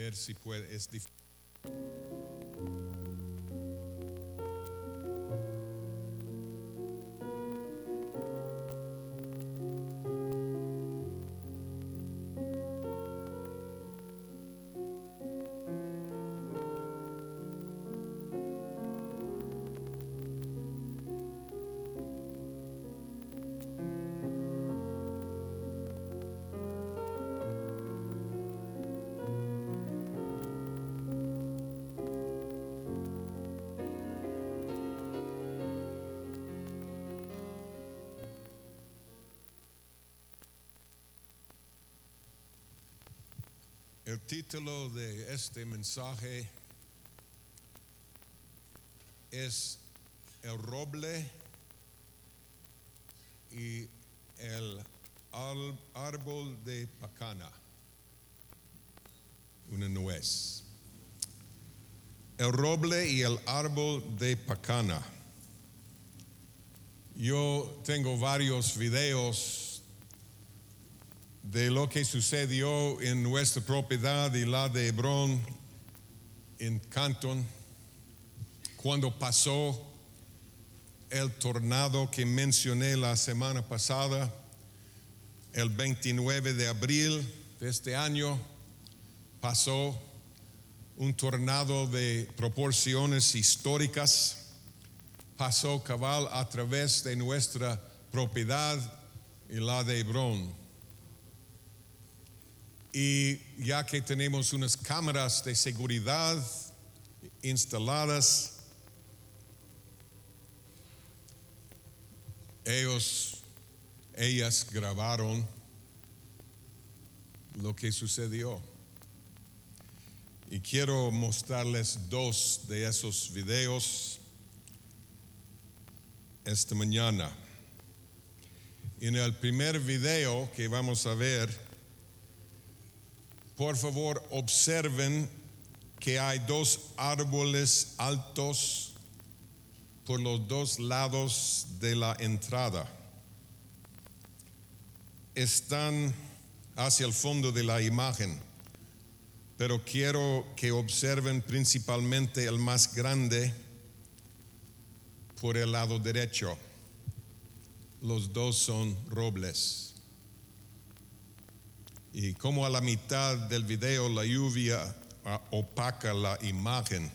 ver si puede. Es difícil. Título de este mensaje es El roble y el árbol de pacana, una nuez. El roble y el árbol de pacana. Yo tengo varios videos de lo que sucedió en nuestra propiedad y la de Hebrón en Canton cuando pasó el tornado que mencioné la semana pasada, el 29 de abril de este año, pasó un tornado de proporciones históricas, pasó cabal a través de nuestra propiedad y la de Hebrón. Y ya que tenemos unas cámaras de seguridad instaladas, ellos, ellas grabaron lo que sucedió. Y quiero mostrarles dos de esos videos esta mañana. En el primer video que vamos a ver, por favor, observen que hay dos árboles altos por los dos lados de la entrada. Están hacia el fondo de la imagen, pero quiero que observen principalmente el más grande por el lado derecho. Los dos son robles. Y como a la mitad del video la lluvia ah, opaca la imagen,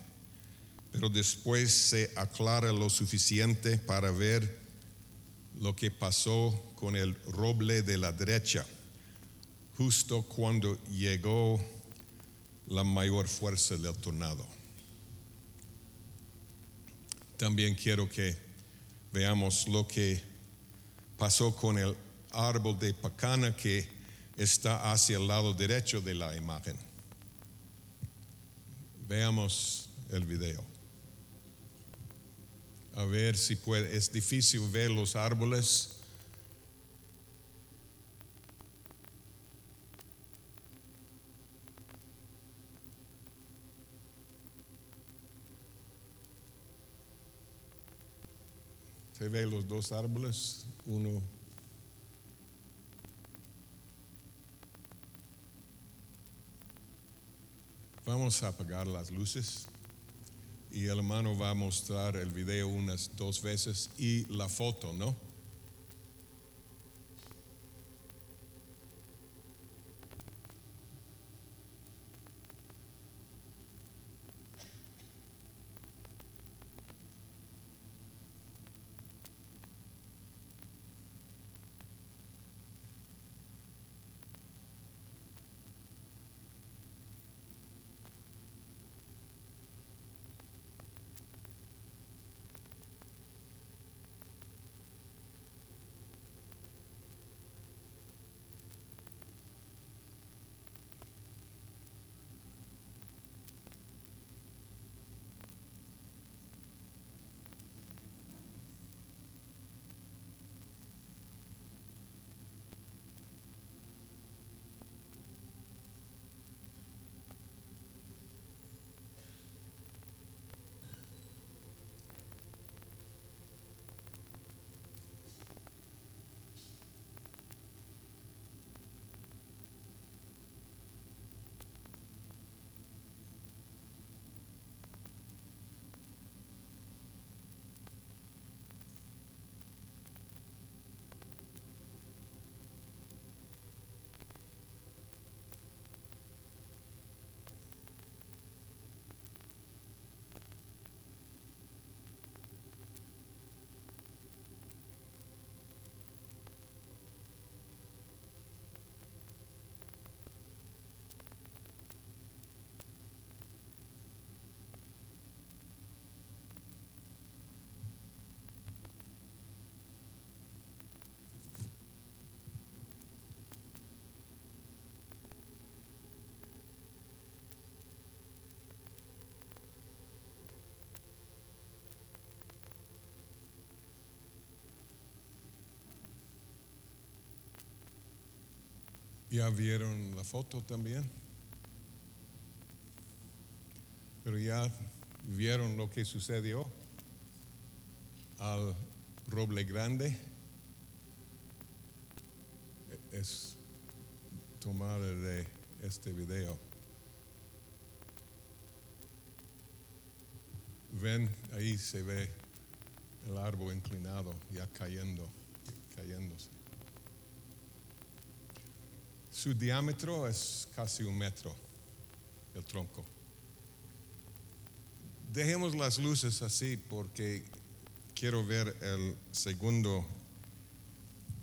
pero después se aclara lo suficiente para ver lo que pasó con el roble de la derecha, justo cuando llegó la mayor fuerza del tornado. También quiero que veamos lo que pasó con el árbol de pacana que está hacia el lado derecho de la imagen. Veamos el video. A ver si puede. Es difícil ver los árboles. Se ve los dos árboles, uno Vamos a apagar las luces y el hermano va a mostrar el video unas dos veces y la foto, ¿no? Ya vieron la foto también. Pero ya vieron lo que sucedió al roble grande. Es tomar de este video. Ven, ahí se ve el árbol inclinado, ya cayendo, cayéndose. Su diámetro es casi un metro, el tronco. Dejemos las luces así porque quiero ver el segundo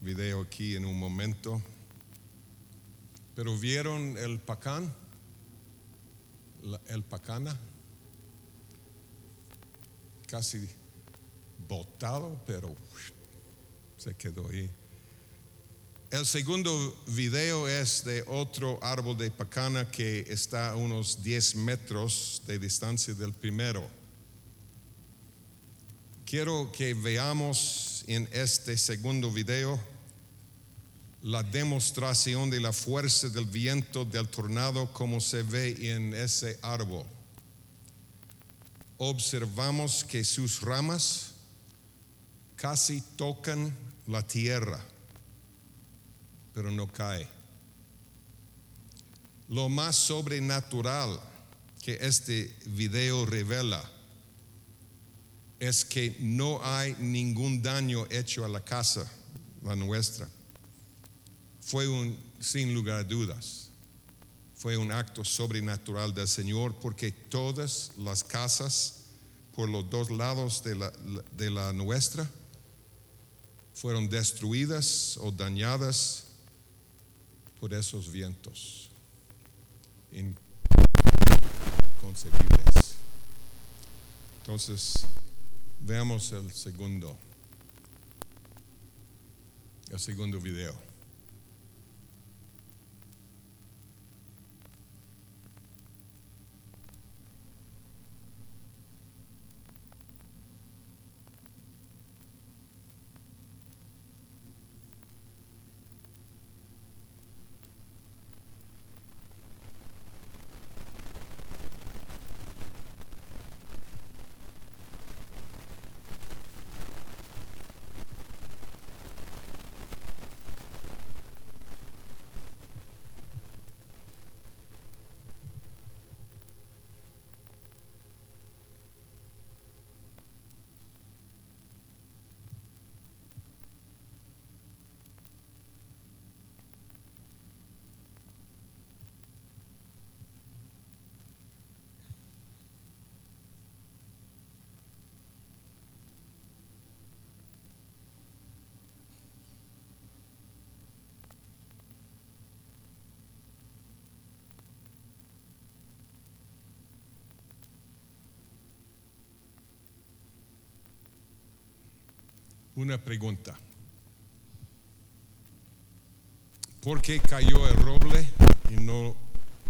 video aquí en un momento. Pero vieron el pacán, el pacana, casi botado, pero se quedó ahí. El segundo video es de otro árbol de pacana que está a unos 10 metros de distancia del primero. Quiero que veamos en este segundo video la demostración de la fuerza del viento del tornado como se ve en ese árbol. Observamos que sus ramas casi tocan la tierra pero no cae. Lo más sobrenatural que este video revela es que no hay ningún daño hecho a la casa, la nuestra. Fue un, sin lugar a dudas, fue un acto sobrenatural del Señor porque todas las casas por los dos lados de la, de la nuestra fueron destruidas o dañadas por esos vientos inconcebibles. Entonces, veamos el segundo, el segundo video. Una pregunta. ¿Por qué cayó el roble y no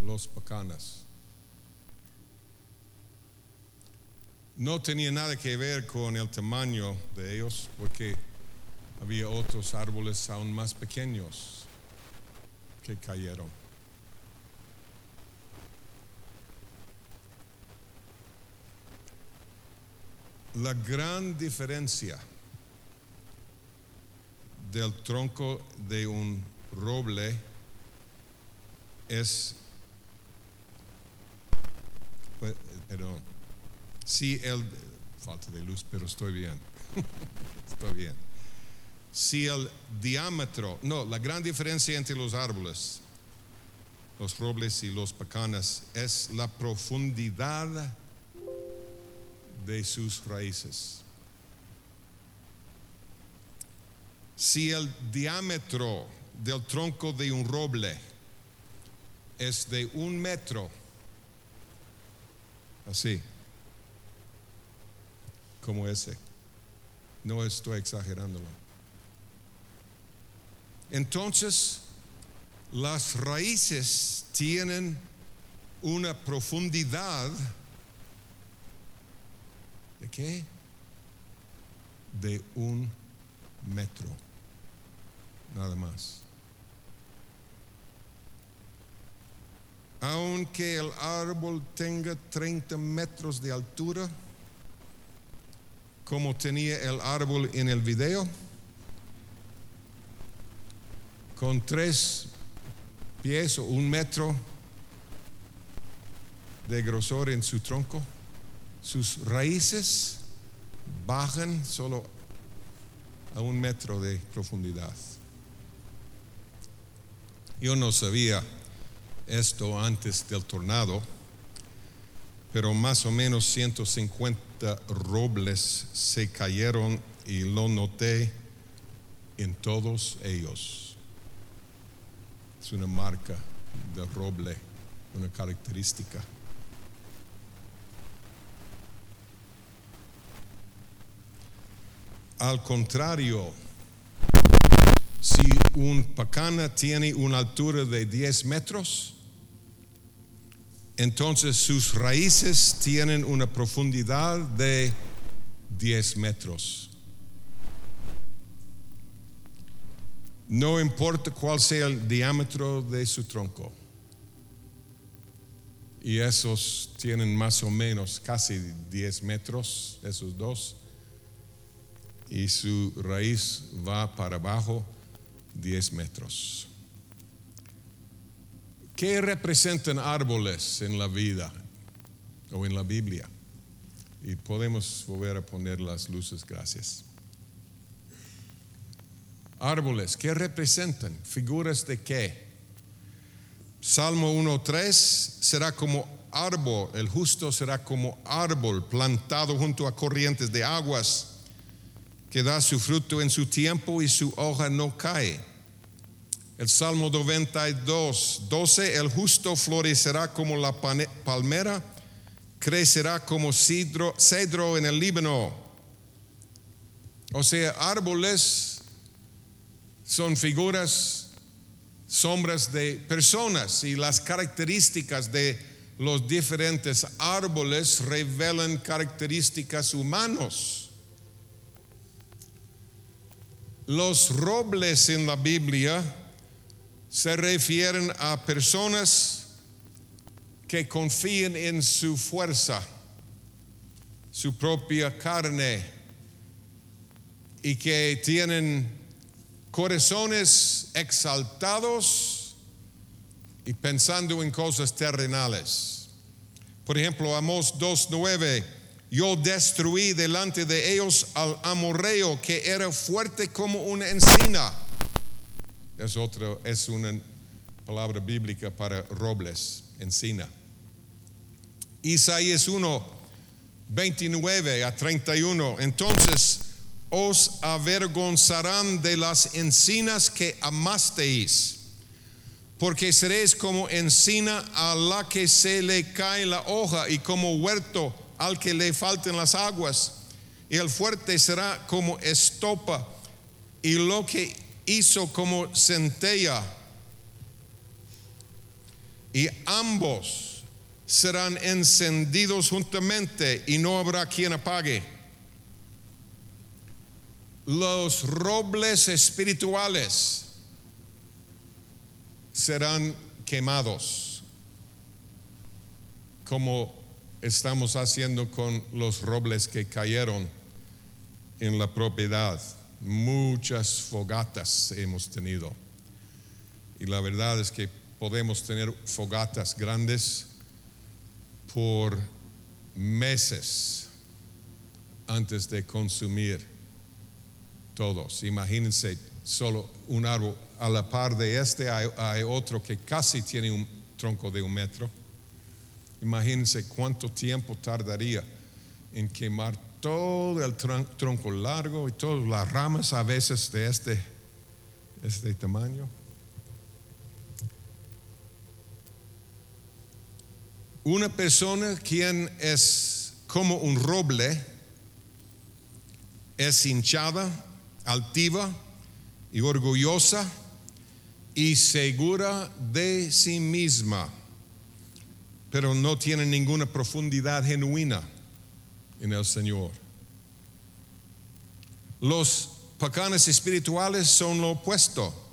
los pacanas? No tenía nada que ver con el tamaño de ellos, porque había otros árboles aún más pequeños que cayeron. La gran diferencia del tronco de un roble es, pues, pero si el, falta de luz, pero estoy bien, estoy bien. Si el diámetro, no, la gran diferencia entre los árboles, los robles y los pacanas, es la profundidad de sus raíces. Si el diámetro del tronco de un roble es de un metro, así, como ese, no estoy exagerándolo. Entonces, las raíces tienen una profundidad de qué? De un metro nada más. aunque el árbol tenga 30 metros de altura, como tenía el árbol en el video, con tres pies o un metro de grosor en su tronco, sus raíces bajan solo a un metro de profundidad. Yo no sabía esto antes del tornado, pero más o menos 150 robles se cayeron y lo noté en todos ellos. Es una marca de roble, una característica. Al contrario, si un pacana tiene una altura de 10 metros, entonces sus raíces tienen una profundidad de 10 metros. No importa cuál sea el diámetro de su tronco. Y esos tienen más o menos casi 10 metros, esos dos. Y su raíz va para abajo 10 metros. ¿Qué representan árboles en la vida o en la Biblia? Y podemos volver a poner las luces, gracias. Árboles, ¿qué representan? ¿Figuras de qué? Salmo 1.3 será como árbol, el justo será como árbol plantado junto a corrientes de aguas, que da su fruto en su tiempo y su hoja no cae el Salmo 92, 12, el justo florecerá como la palmera, crecerá como cedro, cedro en el Líbano. O sea, árboles son figuras, sombras de personas y las características de los diferentes árboles revelan características humanos. Los robles en la Biblia se refieren a personas que confían en su fuerza, su propia carne y que tienen corazones exaltados y pensando en cosas terrenales. Por ejemplo, Amos 2.9, yo destruí delante de ellos al amorreo que era fuerte como una encina es otro, es una palabra bíblica para robles, encina. Isaías 1, 29 a 31. Entonces os avergonzarán de las encinas que amasteis, porque seréis como encina a la que se le cae la hoja y como huerto al que le falten las aguas. Y el fuerte será como estopa y lo que hizo como centella y ambos serán encendidos juntamente y no habrá quien apague. Los robles espirituales serán quemados, como estamos haciendo con los robles que cayeron en la propiedad. Muchas fogatas hemos tenido. Y la verdad es que podemos tener fogatas grandes por meses antes de consumir todos. Imagínense solo un árbol. A la par de este hay, hay, otro que casi tiene un tronco de un metro. Imagínense cuánto tiempo tardaría en quemar todo el tronco largo y todas las ramas a veces de este, este tamaño. Una persona quien es como un roble es hinchada, altiva y orgullosa y segura de sí misma, pero no tiene ninguna profundidad genuina en el Señor. Los pacanes espirituales son lo opuesto.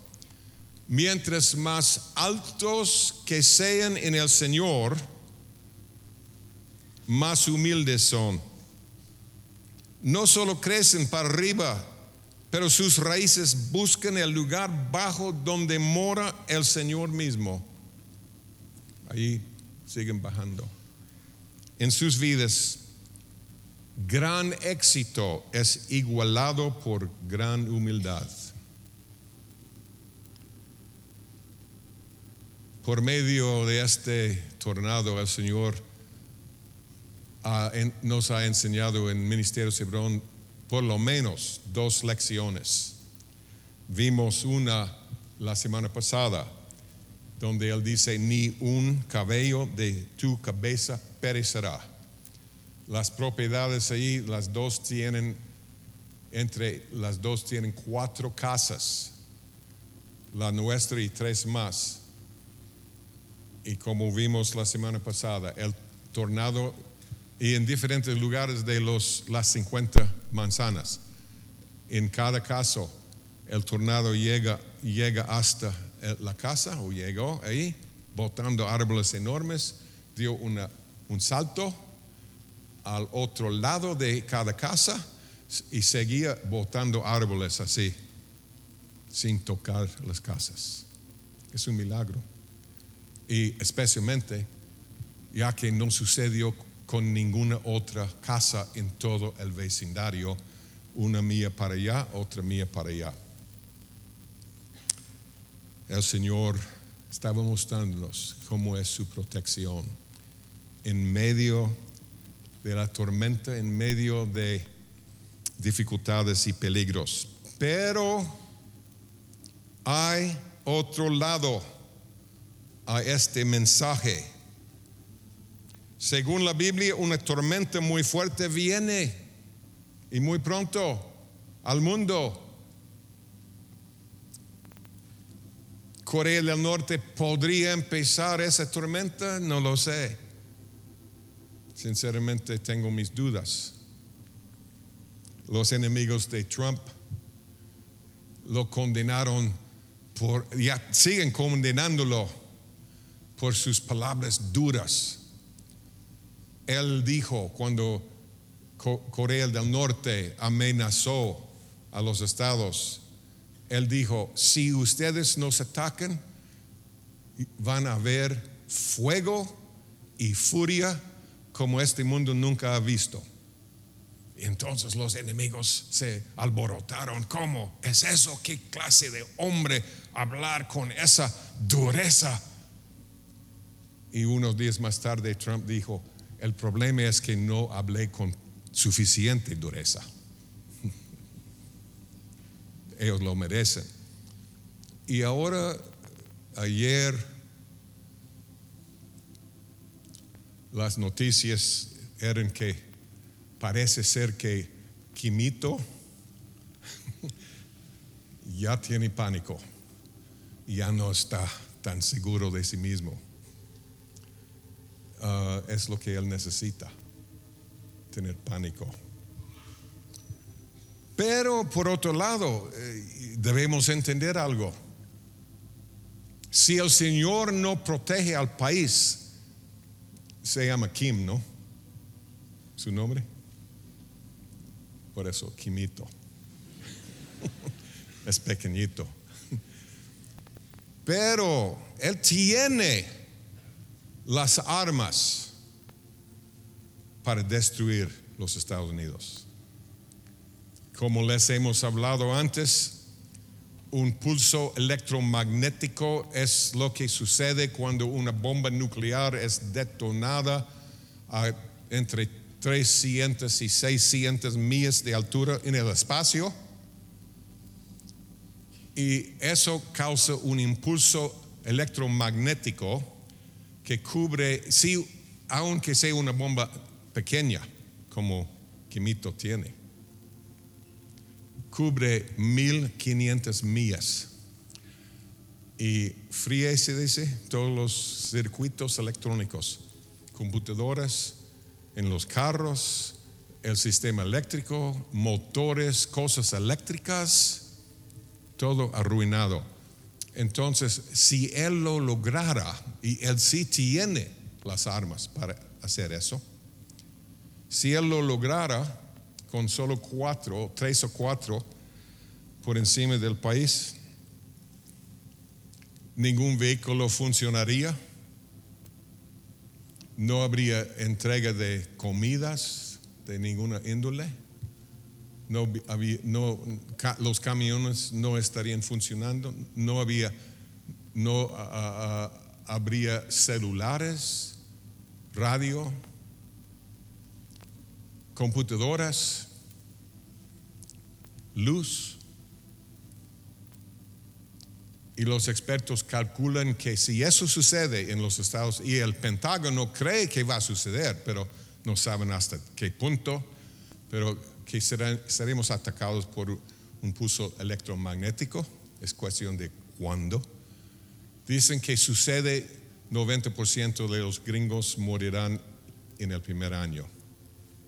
mientras más altos que sean en el Señor, más humildes son. No solo crecen para arriba, pero sus raíces buscan el lugar bajo donde mora el Señor mismo. Ahí siguen bajando. En sus vidas, gran éxito es igualado por gran humildad. Por medio de este tornado, el Señor nos ha enseñado en Ministerio Cebrón por lo menos dos lecciones. Vimos una la semana pasada, donde Él dice, ni un cabello de tu cabeza perecerá. Las propiedades ahí, las dos tienen, entre las dos tienen cuatro casas, la nuestra y tres más. Y como vimos la semana pasada, el tornado y en diferentes lugares de los, las 50 manzanas. En cada caso, el tornado llega, llega hasta la casa o llegó ahí, botando árboles enormes, dio un salto al otro lado de cada casa y seguía botando árboles así, sin tocar las casas. Es un milagro. Y especialmente, ya que no sucedió con ninguna otra casa en todo el vecindario, una mía para allá, otra mía para allá. El Señor estaba mostrándonos cómo es su protección en medio de la tormenta, en medio de dificultades y peligros. Pero hay otro lado a este mensaje según la Biblia, una tormenta muy fuerte viene y muy pronto al mundo. Corea del Norte podría empezar esa tormenta, no lo sé. Sinceramente tengo mis dudas. Los enemigos de Trump lo condenaron por, ya siguen condenándolo por sus palabras duras él dijo cuando Corea del Norte amenazó a los estados, él dijo, si ustedes nos atacan, van a ver fuego y furia como este mundo nunca ha visto. Entonces los enemigos se alborotaron. ¿Cómo es eso? ¿Qué clase de hombre hablar con esa dureza? Y unos días más tarde Trump dijo, el problema es que no hablé con suficiente dureza. Ellos lo merecen. Y ahora, ayer, las noticias eran que parece ser que Quimito ya tiene pánico, ya no está tan seguro de sí mismo. Ah, es lo que él necesita, tener pánico. Pero por otro lado, eh, debemos entender algo. Si el Señor no protege al país, se llama Kim, ¿no? ¿Su nombre? Por eso, Kimito. es pequeñito. Pero Él tiene las armas para destruir los Estados Unidos. Como les hemos hablado antes, un pulso electromagnético es lo que sucede cuando una bomba nuclear es detonada a entre 300 y 600 millas de altura en el espacio. Y eso causa un impulso electromagnético que cubre, sí, aunque sea una bomba pequeña, como Quimito tiene, cubre 1500 millas. Y fríe, se dice, todos los circuitos electrónicos, computadoras en los carros, el sistema eléctrico, motores, cosas eléctricas, todo arruinado. Entonces, si él lo lograra, y él sí tiene las armas para hacer eso, si él lo lograra con solo cuatro, tres o cuatro por encima del país, ningún vehículo funcionaría, no habría entrega de comidas de ninguna índole, no, los camiones no estarían funcionando, no había, no habría celulares, radio, computadoras, luz. Y los expertos calculan que si eso sucede en los Estados y el Pentágono cree que va a suceder, pero no saben hasta qué punto, pero que seremos atacados por un pulso electromagnético, es cuestión de cuándo. Dicen que sucede 90% de los gringos morirán en el primer año,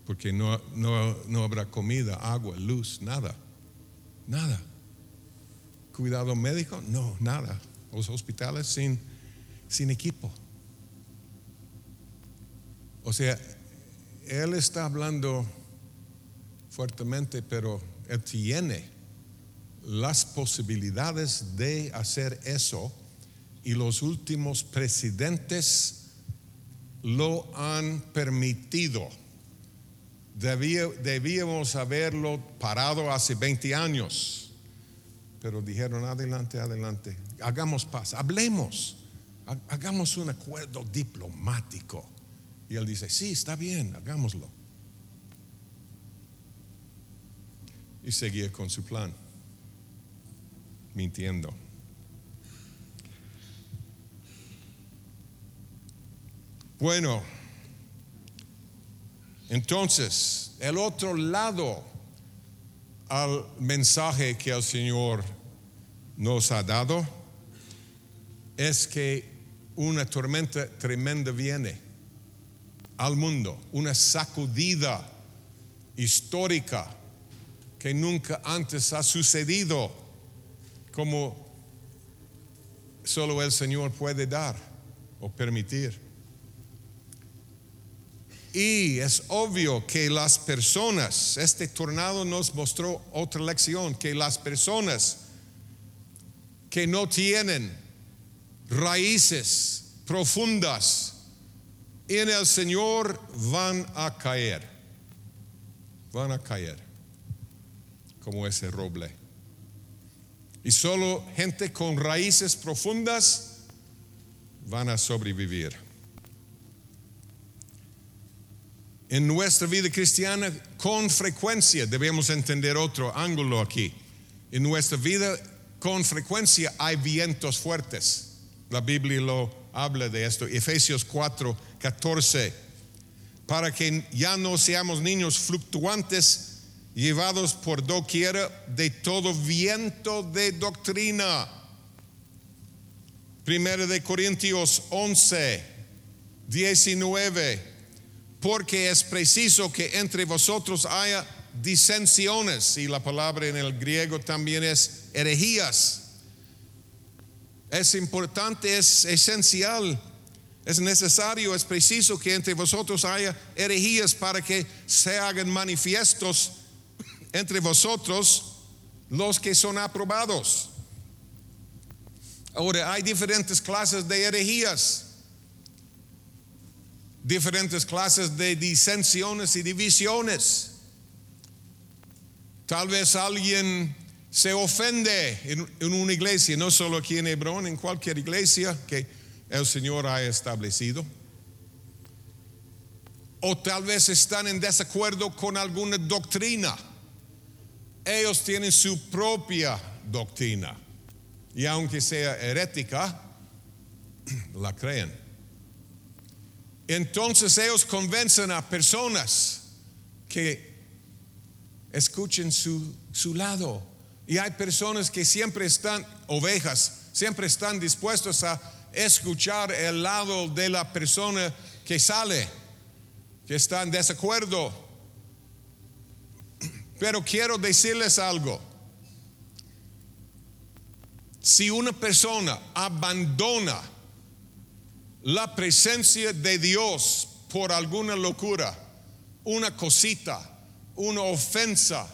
porque no, no, no habrá comida, agua, luz, nada, nada cuidado médico, no, nada. Los hospitales sin, sin equipo. O sea, él está hablando fuertemente, pero él tiene las posibilidades de hacer eso y los últimos presidentes lo han permitido. Debíamos haberlo parado hace 20 años pero dijeron, adelante, adelante, hagamos paz, hablemos, hagamos un acuerdo diplomático. Y él dice, sí, está bien, hagámoslo. Y seguía con su plan, mintiendo. Bueno, entonces, el otro lado al mensaje que el Señor nos ha dado es que una tormenta tremenda viene al mundo, una sacudida histórica que nunca antes ha sucedido, como solo el Señor puede dar o permitir. Y es obvio que las personas, este tornado nos mostró otra lección, que las personas que no tienen raíces profundas en el Señor van a caer, van a caer como ese roble. Y solo gente con raíces profundas van a sobrevivir. En nuestra vida cristiana, con frecuencia, debemos entender otro ángulo aquí. En nuestra vida, con frecuencia hay vientos fuertes. La Biblia lo habla de esto. Efesios 4, 14. Para que ya no seamos niños fluctuantes, llevados por doquiera de todo viento de doctrina. Primero de Corintios 11, 19 porque es preciso que entre vosotros haya disensiones, y la palabra en el griego también es herejías. Es importante, es esencial, es necesario, es preciso que entre vosotros haya herejías para que se hagan manifiestos entre vosotros los que son aprobados. Ahora, hay diferentes clases de herejías diferentes clases de disensiones y divisiones. Tal vez alguien se ofende en, una iglesia, no solo aquí en Hebrón, en cualquier iglesia que el Señor ha establecido. O tal vez están en desacuerdo con alguna doctrina. Ellos tienen su propia doctrina. Y aunque sea herética, la creen. Entonces ellos convencen a personas que escuchen su, su lado. Y hay personas que siempre están, ovejas, siempre están dispuestos a escuchar el lado de la persona que sale, que está en desacuerdo. Pero quiero decirles algo. Si una persona abandona la presencia de Dios por alguna locura, una cosita, una ofensa,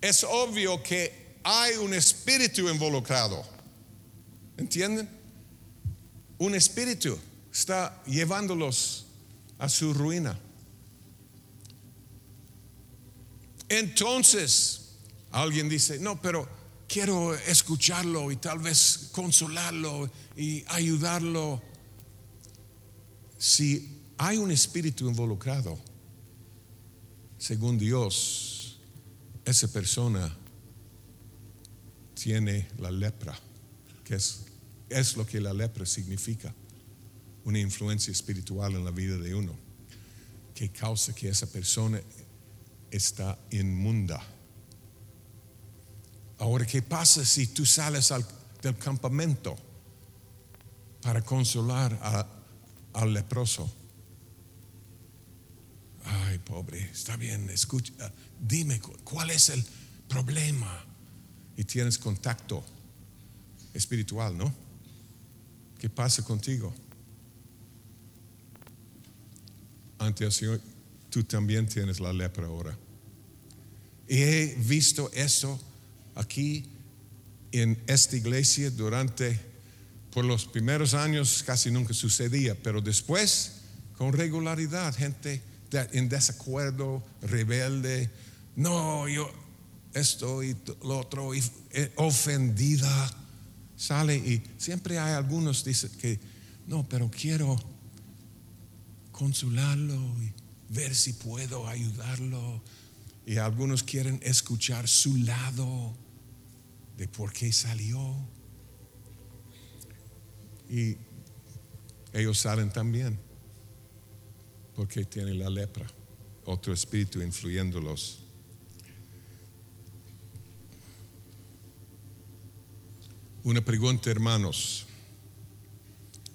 es obvio que hay un espíritu involucrado. ¿Entienden? Un espíritu está llevándolos a su ruina. Entonces, alguien dice, no, pero quiero escucharlo y tal vez consolarlo y ayudarlo. Si hay un espíritu involucrado, según Dios, esa persona tiene la lepra, que es, lo que la lepra significa, una influencia espiritual en la vida de uno, que causa que esa persona está inmunda. Ahora, ¿qué pasa si tú sales del campamento para consolar al leproso? Ay, pobre, está bien, escucha, dime cuál es el problema. Y tienes contacto espiritual, ¿no? ¿Qué pasa contigo? Ante el Señor, tú también tienes la lepra ahora. Y he visto eso aquí en esta iglesia durante, por los primeros años casi nunca sucedía, pero después con regularidad, gente en desacuerdo, rebelde, no, yo esto y lo otro, eh, ofendida, sale y siempre hay algunos dicen que, no, pero quiero consolarlo y ver si puedo ayudarlo. Y algunos quieren escuchar su lado de por qué salió. Y ellos salen también porque tienen la lepra, otro espíritu influyéndolos. Una pregunta, hermanos.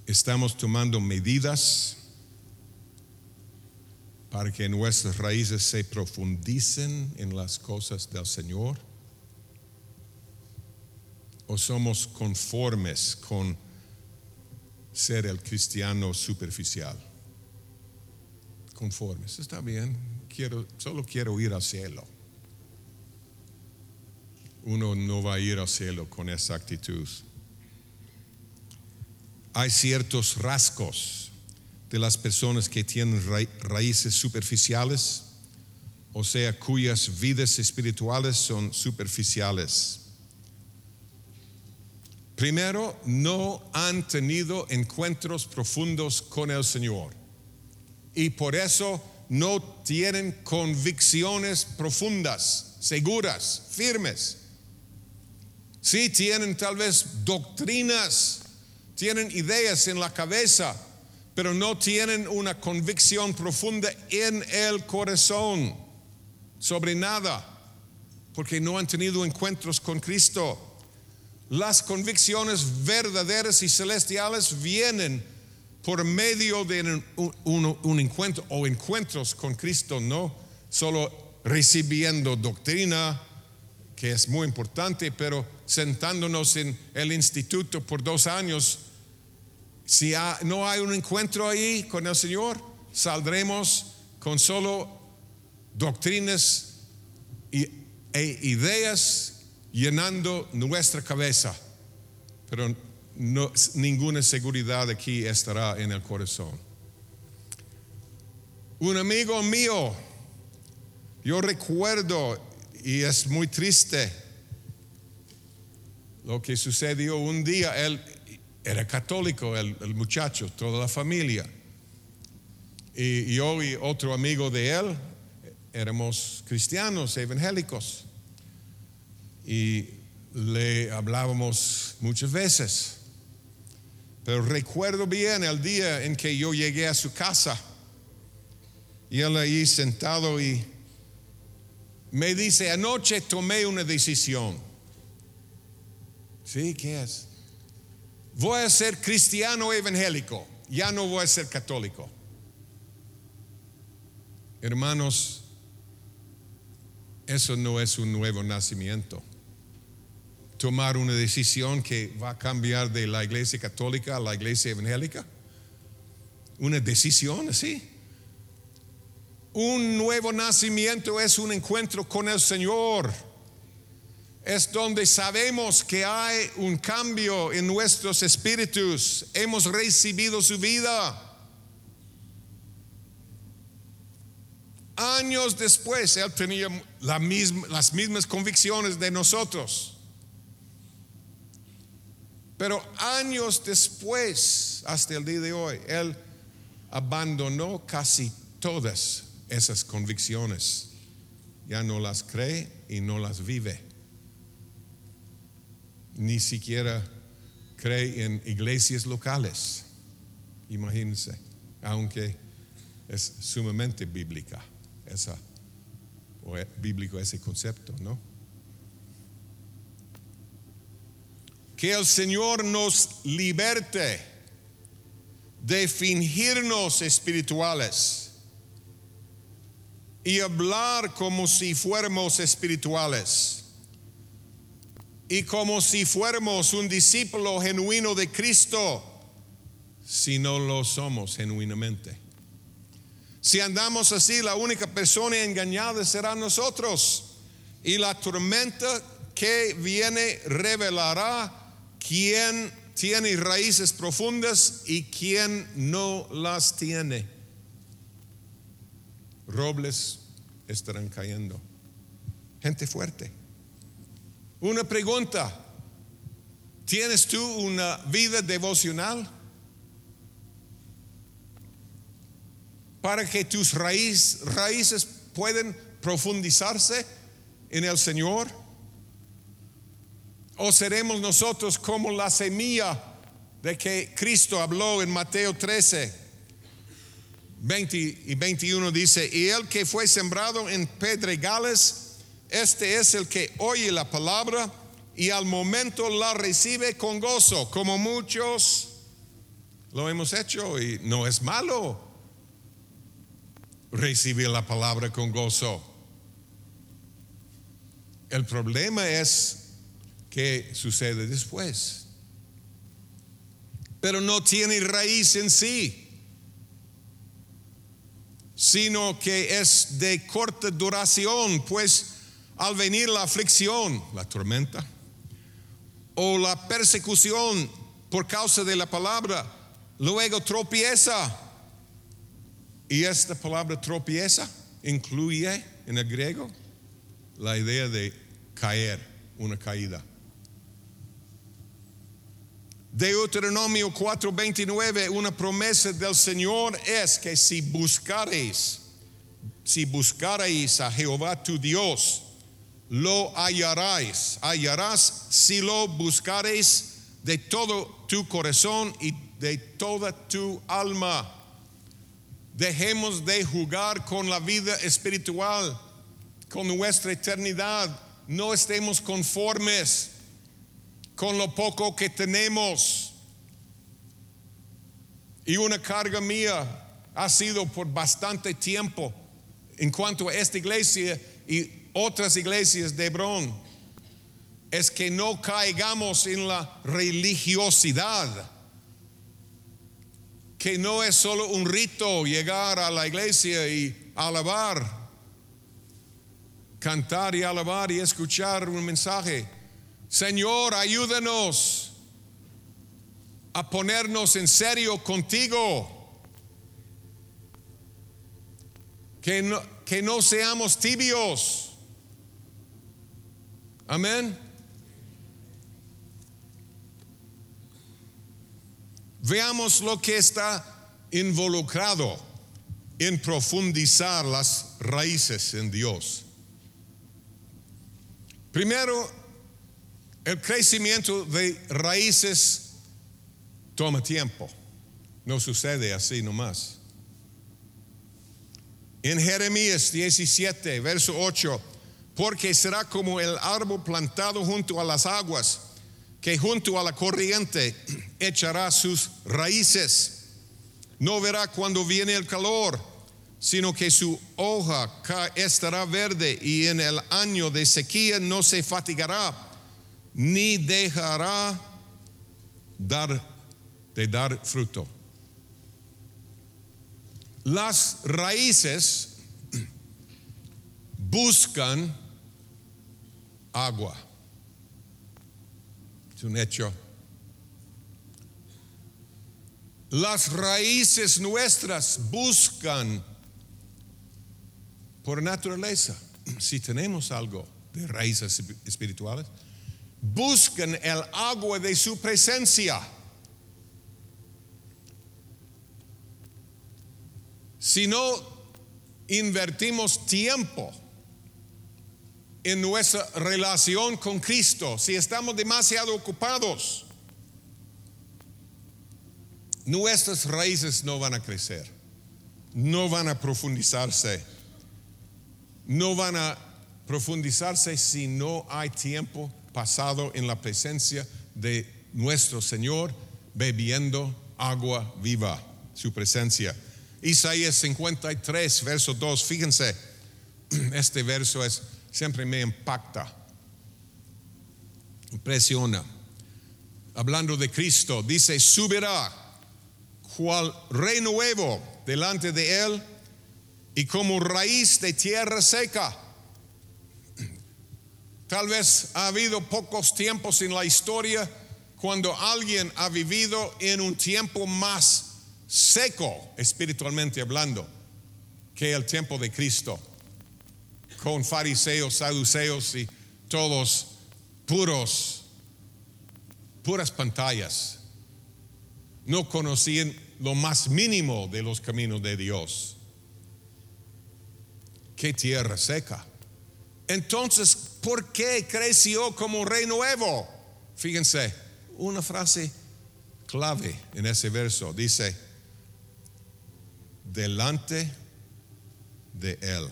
¿Estamos tomando medidas para que nuestras raíces se profundicen en las cosas del Señor? ¿O somos conformes con ser el cristiano superficial? Conformes, está bien, quiero, solo quiero ir al cielo. Uno no va a ir al cielo con esa actitud. Hay ciertos rasgos de las personas que tienen raíces superficiales, o sea, cuyas vidas espirituales son superficiales. Primero, no han tenido encuentros profundos con el Señor y por eso no tienen convicciones profundas, seguras, firmes. Sí tienen tal vez doctrinas, tienen ideas en la cabeza, pero no tienen una convicción profunda en el corazón sobre nada, porque no han tenido encuentros con Cristo. Las convicciones verdaderas y celestiales vienen por medio de un, encuentro o encuentros con Cristo, no solo recibiendo doctrina, que es muy importante, pero sentándonos en el instituto por dos años, si no hay un encuentro ahí con el Señor, saldremos con solo doctrinas e ideas llenando nuestra cabeza, pero ninguna seguridad aquí estará en el corazón. Un amigo mío, yo recuerdo, y es muy triste, lo que sucedió un día, él era católico, el, muchacho, toda la familia. Y yo y otro amigo de él éramos cristianos, evangélicos y le hablábamos muchas veces. Pero recuerdo bien el día en que yo llegué a su casa y él ahí sentado y me dice, anoche tomé una decisión. ¿Sí? ¿Qué es? Voy a ser cristiano evangélico, ya no voy a ser católico. Hermanos, eso no es un nuevo nacimiento. tomar una decisión que va a cambiar de la iglesia católica a la iglesia evangélica? Una decisión así. Un nuevo nacimiento es un encuentro con el Señor. Es donde sabemos que hay un cambio en nuestros espíritus. Hemos recibido su vida. Años después, Él tenía las mismas convicciones de nosotros. Pero años después, hasta el día de hoy, Él abandonó casi todas esas convicciones. Ya no las cree y no las vive. Ni siquiera cree en iglesias locales. Imagínense, aunque es sumamente bíblica esa, o bíblico ese concepto, ¿no? Que el Señor nos liberte de fingirnos espirituales y hablar como si fuéramos espirituales y como si fuéramos un discípulo genuino de Cristo si no lo somos genuinamente. Si andamos así, la única persona engañada será nosotros. Y la tormenta que viene revelará quién tiene raíces profundas y quién no las tiene. Robles estarán cayendo. Gente fuerte. Una pregunta. ¿Tienes tú una vida devocional? para que tus raíces puedan profundizarse en el Señor? ¿O seremos nosotros como la semilla de que Cristo habló en Mateo 13? 20 y 21 dice, y el que fue sembrado en pedregales, este es el que oye la palabra y al momento la recibe con gozo, como muchos lo hemos hecho y no es malo recibir la palabra con gozo. El problema es que sucede después. Pero no tiene raíz en sí, sino que es de corta duración, pues al venir la aflicción, la tormenta, o la persecución por causa de la palabra, luego tropieza y esta palabra tropieza incluye en el griego la idea de caer, una caída. Deuteronomio 4:29, una promesa del Señor es que si buscareis, si buscareis a Jehová tu Dios, lo hallaréis, hallarás si lo buscareis de todo tu corazón y de toda tu alma. Dejemos de jugar con la vida espiritual, con nuestra eternidad. No estemos conformes con lo poco que tenemos. Y una carga mía ha sido por bastante tiempo en cuanto a esta iglesia y otras iglesias de Hebrón, es que no caigamos en la religiosidad que no es solo un rito llegar a la iglesia y alabar, cantar y alabar y escuchar un mensaje. Señor, ayúdanos a ponernos en serio contigo. Que no, que no seamos tibios. Amén. Veamos lo que está involucrado en profundizar las raíces en Dios. Primero, el crecimiento de raíces toma tiempo. No sucede así nomás. En Jeremías 17, verso 8, porque será como el árbol plantado junto a las aguas que junto a la corriente echará sus raíces. No verá cuando viene el calor, sino que su hoja estará verde y en el año de sequía no se fatigará, ni dejará dar, de dar fruto. Las raíces buscan agua. Es un hecho. Las raíces nuestras buscan por naturaleza, si tenemos algo de raíces espirituales, buscan el agua de su presencia. Si no invertimos tiempo en nuestra relación con Cristo, si estamos demasiado ocupados, nuestras raíces no van a crecer, no van a profundizarse, no van a profundizarse si no hay tiempo pasado en la presencia de nuestro Señor, bebiendo agua viva, su presencia. Isaías 53, verso 2, fíjense, este verso es, siempre me impacta, impresiona. Hablando de Cristo, dice, subirá cual rey nuevo delante de él y como raíz de tierra seca. Tal vez ha habido pocos tiempos en la historia cuando alguien ha vivido en un tiempo más seco espiritualmente hablando que el tiempo de Cristo, con fariseos, saduceos y todos puros, puras pantallas. No conocían lo más mínimo de los caminos de Dios. Qué tierra seca. Entonces, ¿por qué creció como rey nuevo? Fíjense, una frase clave en ese verso. Dice, delante de él.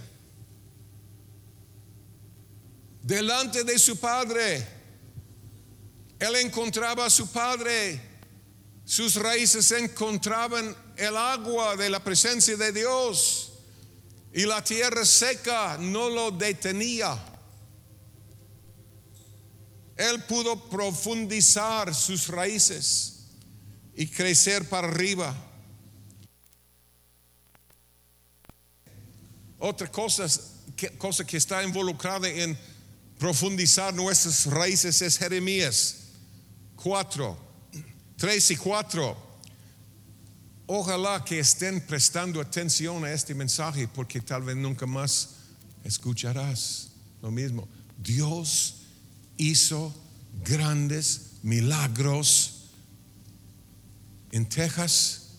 Delante de su padre. Él encontraba a su padre. Sus raíces encontraban el agua de la presencia de Dios. Y la tierra seca no lo detenía. Él pudo profundizar sus raíces y crecer para arriba. Otra cosa cosa que está involucrada en profundizar nuestras raíces es Jeremías 4, 3 y 4. Ojalá que estén prestando atención a este mensaje porque tal vez nunca más escucharás lo mismo. Dios hizo grandes milagros en Texas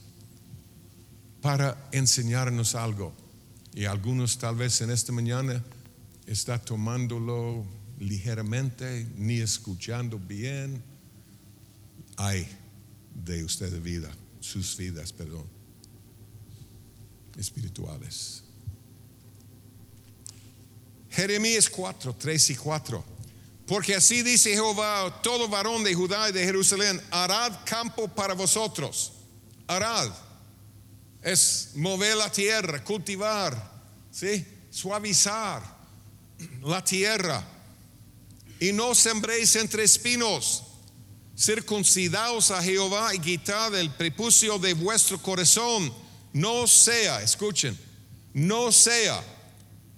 para enseñarnos algo. Y algunos tal vez en esta mañana está tomándolo ligeramente, ni escuchando bien. Hay de usted vida, sus vidas, perdón, espirituales. Jeremías 4, 3 y 4. Porque así dice Jehová, todo varón de Judá y de Jerusalén, harad campo para vosotros. Harad es mover la tierra, cultivar, ¿sí? suavizar la tierra. Y no sembréis entre espinos. Circuncidaos a Jehová y quitad el prepucio de vuestro corazón. No sea, escuchen, no sea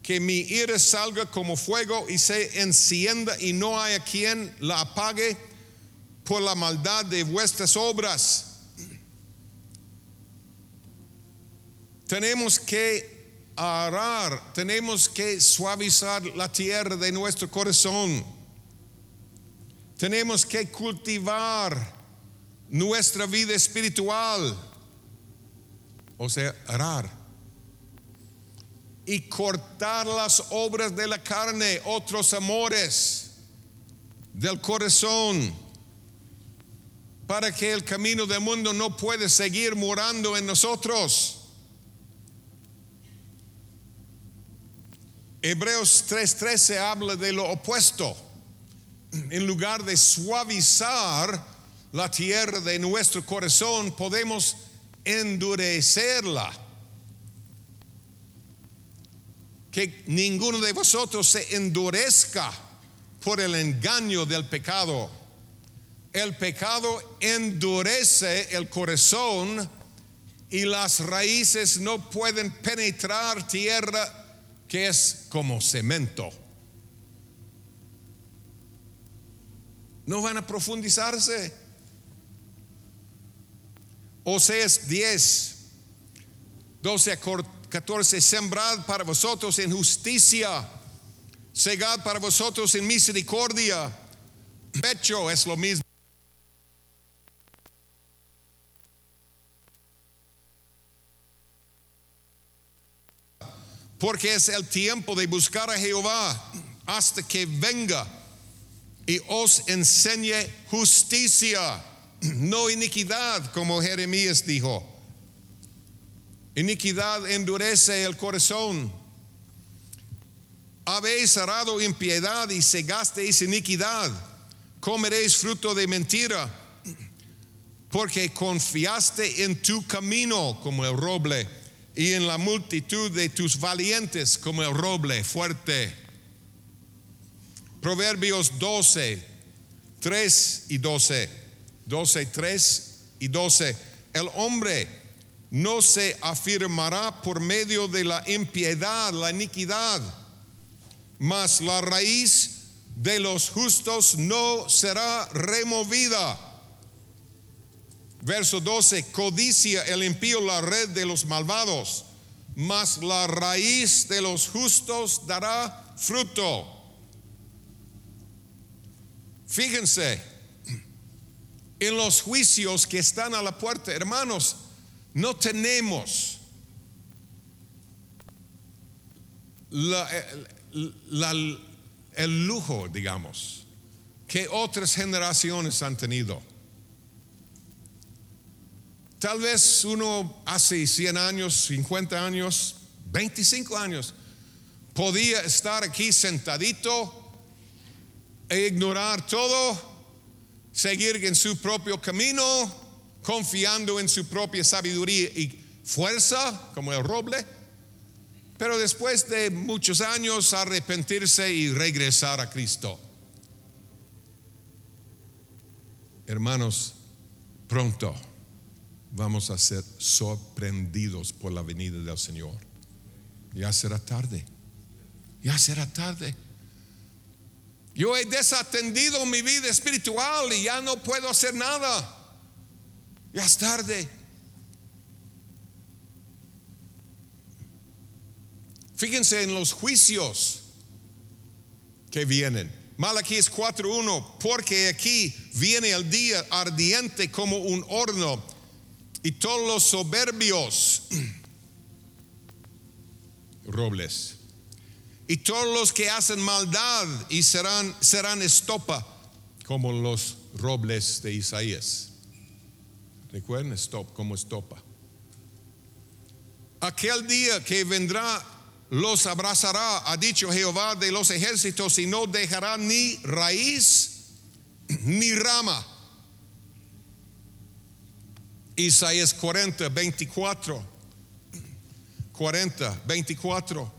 que mi ira salga como fuego y se encienda y no haya quien la apague por la maldad de vuestras obras. Tenemos que arar, tenemos que suavizar la tierra de nuestro corazón. Tenemos que cultivar nuestra vida espiritual. O sea, arar. Y cortar las obras de la carne, otros amores del corazón, para que el camino del mundo no pueda seguir morando en nosotros. Hebreos 3:13 habla de lo opuesto. En lugar de suavizar la tierra de nuestro corazón, podemos endurecerla. Que ninguno de vosotros se endurezca por el engaño del pecado. El pecado endurece el corazón y las raíces no pueden penetrar tierra que es como cemento. No van a profundizarse. Oseas 10, 12 a 14, sembrad para vosotros en justicia, segad para vosotros en misericordia. Pecho es lo mismo. Porque es el tiempo de buscar a Jehová hasta que venga y os enseñe justicia, no iniquidad, como Jeremías dijo. Iniquidad endurece el corazón. Habéis cerrado impiedad y cegasteis iniquidad. Comeréis fruto de mentira, porque confiaste en tu camino como el roble y en la multitud de tus valientes como el roble fuerte. Proverbios 12, 3 y 12. 12, 3 y 12. El hombre no se afirmará por medio de la impiedad, la iniquidad, mas la raíz de los justos no será removida. Verso 12, codicia el impío la red de los malvados, mas la raíz de los justos dará fruto. Fíjense en los juicios que están a la puerta, hermanos, no tenemos el lujo, digamos, que otras generaciones han tenido. Tal vez uno hace 100 años, 50 años, 25 años, podía estar aquí sentadito e ignorar todo, seguir en su propio camino, confiando en su propia sabiduría y fuerza, como el roble, pero después de muchos años arrepentirse y regresar a Cristo. Hermanos, pronto vamos a ser sorprendidos por la venida del Señor. Ya será tarde. Ya será tarde. Yo he desatendido mi vida espiritual y ya no puedo hacer nada. Ya es tarde. Fíjense en los juicios que vienen. Malaquías 4:1, porque aquí viene el día ardiente como un horno y todos los soberbios, robles, y todos los que hacen maldad y serán, serán estopa, como los robles de Isaías. Recuerden, stop, como estopa. Aquel día que vendrá los abrazará, ha dicho Jehová de los ejércitos, y no dejará ni raíz ni rama Isaías 40, 24. 40, 24.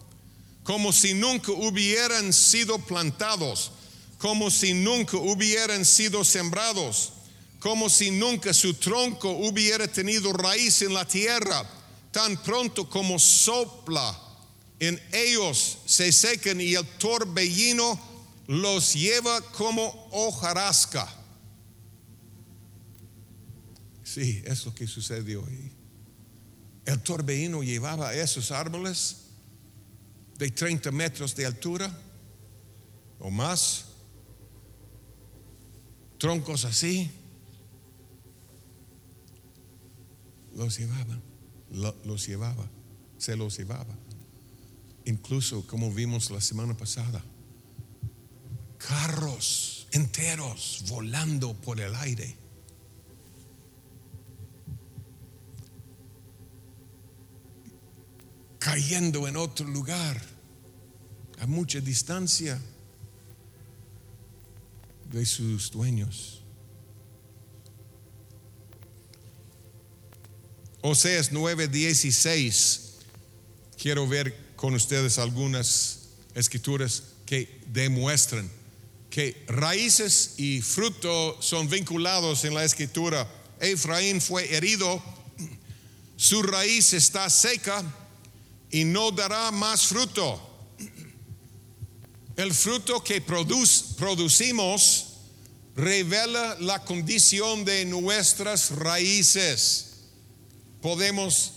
Como si nunca hubieran sido plantados, como si nunca hubieran sido sembrados, como si nunca su tronco hubiera tenido raíz en la tierra, tan pronto como sopla en ellos se secan y el torbellino los lleva como hojarasca. Sí, es lo que sucedió ahí. El torbellino llevaba esos árboles de 30 metros de altura o más, troncos así, los llevaba, los llevaba, se los llevaba. Incluso como vimos la semana pasada, carros enteros volando por el aire. Cayendo en otro lugar, a mucha distancia de sus dueños. Oseas 9:16. Quiero ver con ustedes algunas escrituras que demuestran que raíces y fruto son vinculados en la escritura. Efraín fue herido, su raíz está seca y no dará más fruto. El fruto que producimos revela la condición de nuestras raíces. Podemos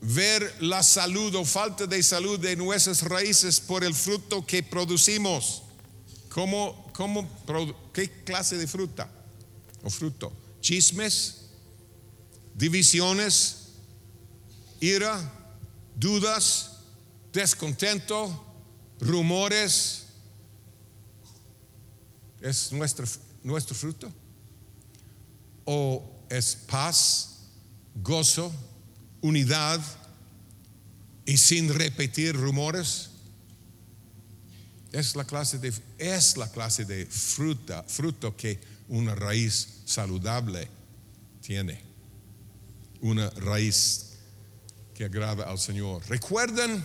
ver la salud o falta de salud de nuestras raíces por el fruto que producimos. ¿Cómo, cómo, ¿Qué clase de fruta o fruto? Chismes, divisiones, ira, dudas, descontento, rumores. ¿Es nuestro, nuestro fruto? ¿O es paz, gozo, unidad y sin repetir rumores? Es la clase de, es la clase de fruta, fruto que una raíz saludable tiene. Una raíz que agrada al Señor. ¿Recuerdan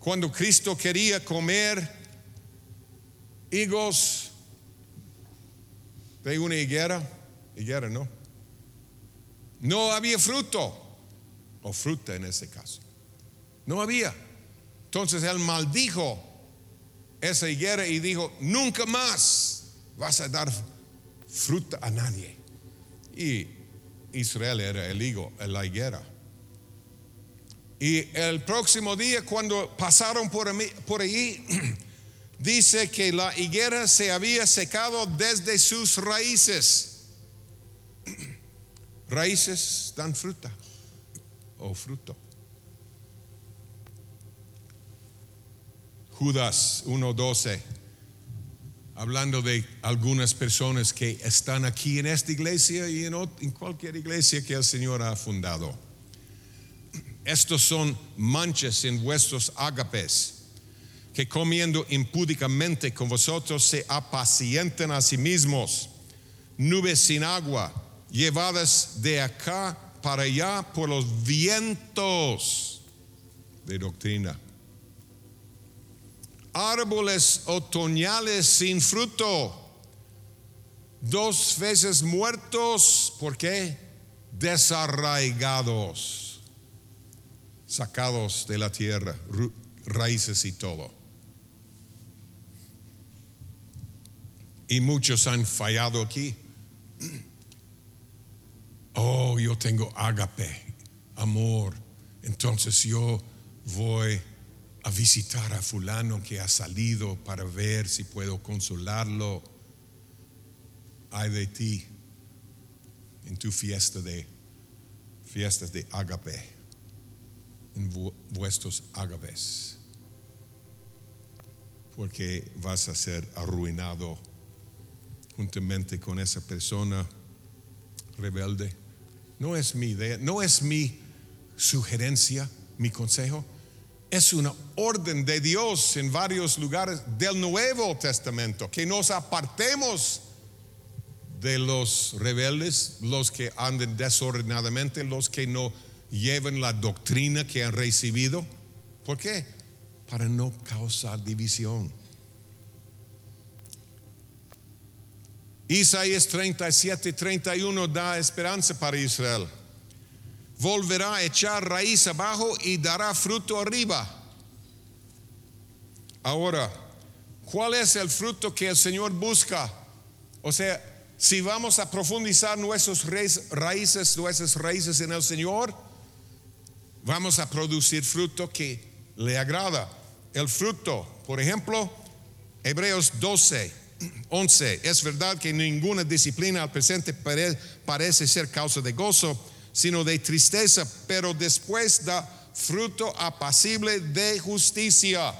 cuando Cristo quería comer higos de una higuera? Higuera, ¿no? No había fruto, o fruta en ese caso. No había. Entonces él maldijo esa higuera y dijo, nunca más vas a dar fruta a nadie. Y Israel era el higo, la higuera. Y el próximo día, cuando pasaron por, allí, dice que la higuera se había secado desde sus raíces. Raíces dan fruta o fruto. Judas 1.12, hablando de algunas personas que están aquí en esta iglesia y en, en cualquier iglesia que el Señor ha fundado. Estos son manchas en vuestros ágapes, que comiendo impúdicamente con vosotros se apacientan a sí mismos, nubes sin agua, llevadas de acá para allá por los vientos de doctrina. Árboles otoñales sin fruto, dos veces muertos, ¿por qué? Desarraigados, sacados de la tierra, raíces y todo. Y muchos han fallado aquí. Oh, yo tengo ágape, amor. Entonces yo voy a visitar a fulano que ha salido para ver si puedo consolarlo. Ay de ti en tu fiesta de fiestas de agape, en vuestros agapes, porque vas a ser arruinado juntamente con esa persona rebelde. No es mi idea, no es mi sugerencia, mi consejo es una orden de Dios en varios lugares del Nuevo Testamento, que nos apartemos de los rebeldes, los que anden desordenadamente, los que no lleven la doctrina que han recibido. ¿Por qué? Para no causar división. Isaías 37 y 31 da esperanza para Israel volverá a echar raíz abajo y dará fruto arriba. Ahora, ¿cuál es el fruto que el Señor busca? O sea, si vamos a profundizar nuestras raíces, nuestras raíces en el Señor, vamos a producir fruto que le agrada. El fruto, por ejemplo, Hebreos 12, 11, es verdad que ninguna disciplina al presente parece ser causa de gozo sino de tristeza, pero después da fruto apacible de justicia.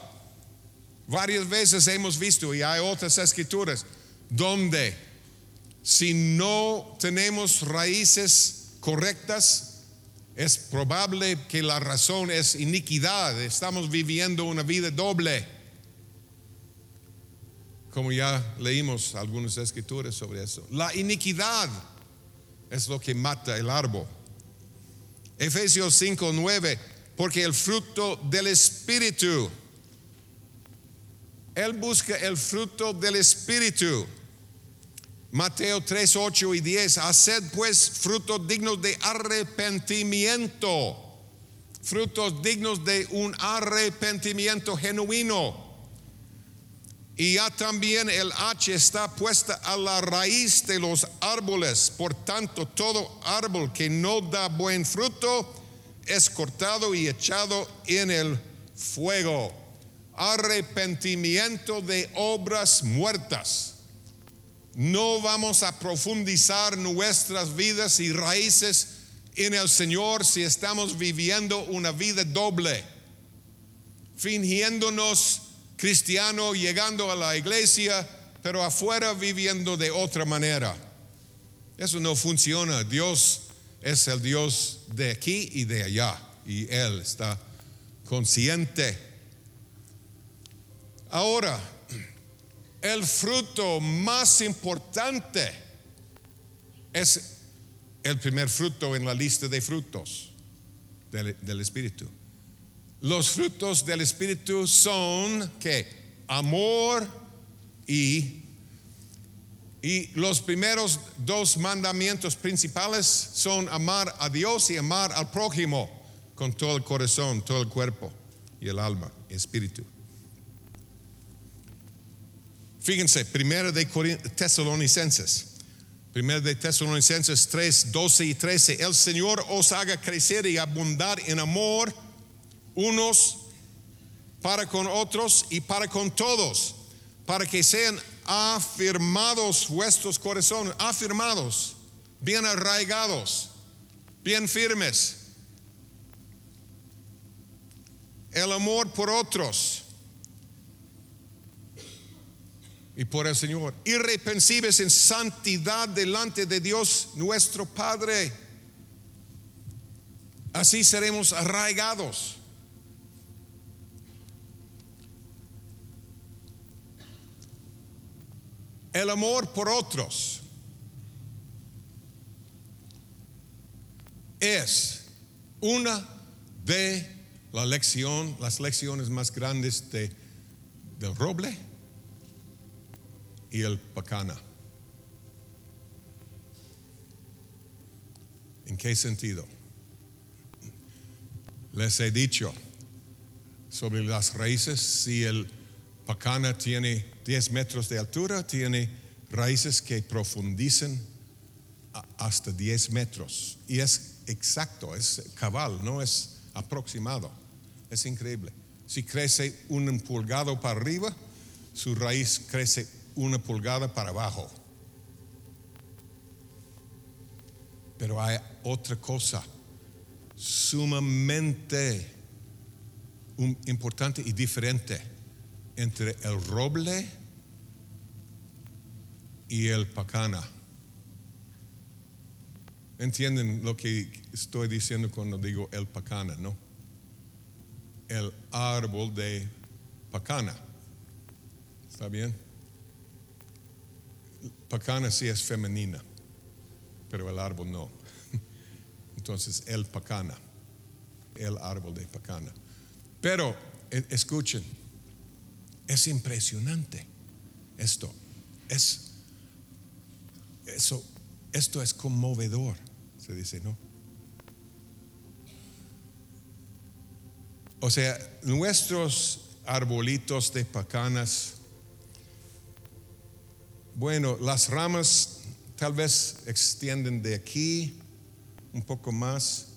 Varias veces hemos visto, y hay otras escrituras, donde si no tenemos raíces correctas, es probable que la razón es iniquidad. Estamos viviendo una vida doble. Como ya leímos algunas escrituras sobre eso. La iniquidad es lo que mata el árbol. Efesios 5, 9, porque el fruto del Espíritu Él busca el fruto del Espíritu. Mateo 3, 8 y 10. Haced pues frutos dignos de arrepentimiento. Frutos dignos de un arrepentimiento genuino. Y ya también el H está puesta a la raíz de los árboles. Por tanto, todo árbol que no da buen fruto es cortado y echado en el fuego. Arrepentimiento de obras muertas. No vamos a profundizar nuestras vidas y raíces en el Señor si estamos viviendo una vida doble, fingiéndonos cristiano llegando a la iglesia, pero afuera viviendo de otra manera. Eso no funciona. Dios es el Dios de aquí y de allá, y Él está consciente. Ahora, el fruto más importante es el primer fruto en la lista de frutos del, Espíritu. Los frutos del Espíritu son que amor y y los primeros dos mandamientos principales son amar a Dios y amar al prójimo con todo el corazón, todo el cuerpo y el alma, y espíritu. Fíjense, primero de Tesalonicenses. Primero de Tesalonicenses 3, 12 y 13. El Señor os haga crecer y abundar en amor unos para con otros y para con todos, para que sean afirmados vuestros corazones, afirmados, bien arraigados, bien firmes. El amor por otros y por el Señor. Irreprensibles en santidad delante de Dios nuestro Padre. Así seremos arraigados. el amor por otros es una de la lección, las lecciones más grandes de, del roble y el pacana. ¿En qué sentido? Les he dicho sobre las raíces, si el pacana tiene 10 metros de altura, tiene raíces que profundizan hasta 10 metros. Y es exacto, es cabal, no es aproximado. Es increíble. Si crece un pulgado para arriba, su raíz crece una pulgada para abajo. Pero hay otra cosa sumamente importante y diferente entre el roble y el pacana. ¿Entienden lo que estoy diciendo cuando digo el pacana, no? El árbol de pacana. ¿Está bien? Pacana sí es femenina, pero el árbol no. Entonces, el pacana, el árbol de pacana. Pero, e, escuchen, es impresionante esto. Es eso, esto es conmovedor, se dice, ¿no? O sea, nuestros arbolitos de pacanas, bueno, las ramas tal vez extienden de aquí un poco más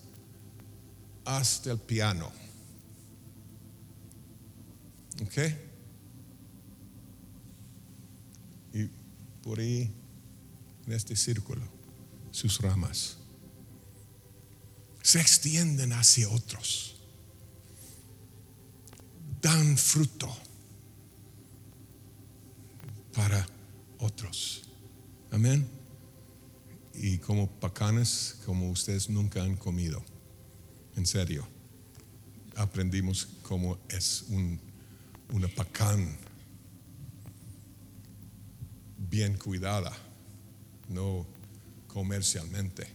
hasta el piano. ¿Ok? Y por ahí, en este círculo, sus ramas se extienden hacia otros, dan fruto para otros. Amén. Y como pacanes, como ustedes nunca han comido, en serio, aprendimos cómo es un, una pacán bien cuidada, no comercialmente.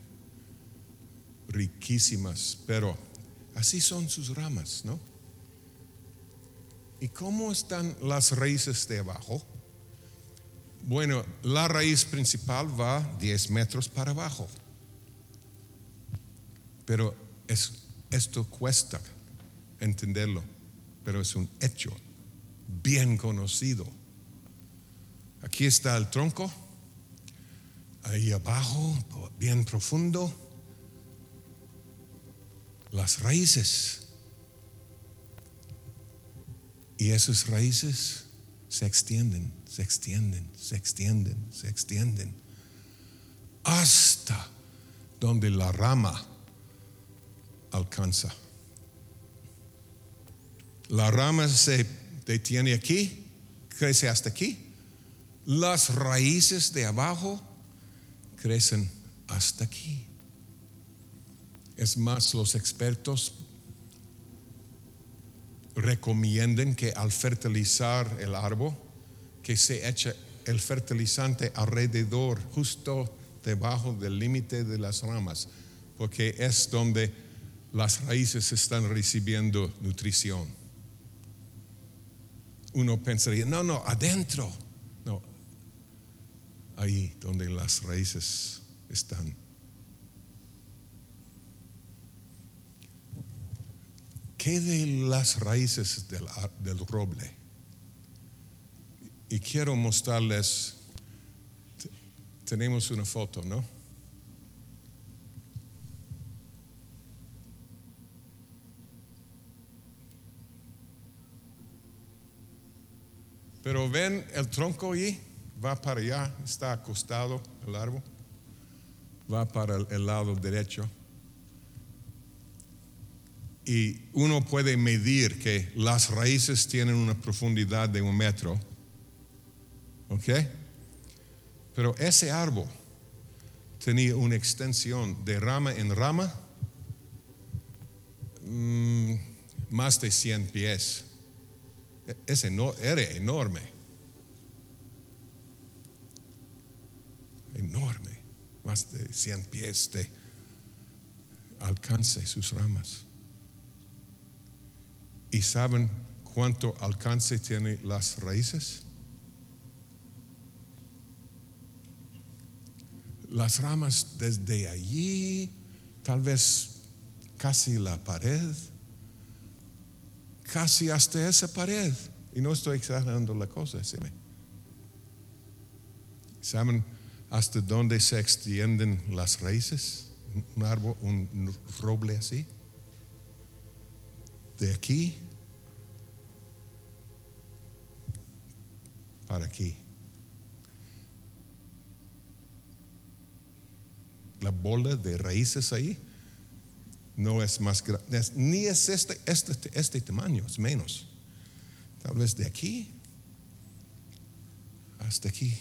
Riquísimas, pero así son sus ramas, ¿no? ¿Y cómo están las raíces de abajo? Bueno, la raíz principal va 10 metros para abajo. Pero es, esto cuesta entenderlo, pero es un hecho bien conocido. Aquí está el tronco, ahí abajo, bien profundo, las raíces. Y esas raíces se extienden, se extienden, se extienden, se extienden, hasta donde la rama alcanza. La rama se detiene aquí, crece hasta aquí. Las raíces de abajo crecen hasta aquí. Es más, los expertos recomiendan que al fertilizar el árbol, que se eche el fertilizante alrededor, justo debajo del límite de las ramas, porque es donde las raíces están recibiendo nutrición. Uno pensaría, no, no, adentro. No, ahí donde las raíces están. ¿Qué de las raíces del, del roble? Y quiero mostrarles, tenemos una foto, ¿no? Pero ven el tronco ahí, va para allá, está acostado el árbol, va para el lado derecho. Y uno puede medir que las raíces tienen una profundidad de un metro. ¿Ok? Pero ese árbol tenía una extensión de rama en rama mm, más de 100 pies. Ese no, era enorme. Enorme. Más de 100 pies de alcance sus ramas. ¿Y saben cuánto alcance tienen las raíces? Las ramas desde allí, tal vez casi la pared, casi hasta esa pared. Y no estoy exagerando la cosa, ¿Saben hasta dónde se extienden las raíces? Un árbol, un roble así. De aquí para aquí. La bola de raíces ahí no es más grande, ni es este, este, este tamaño, es menos. Tal vez de aquí hasta aquí.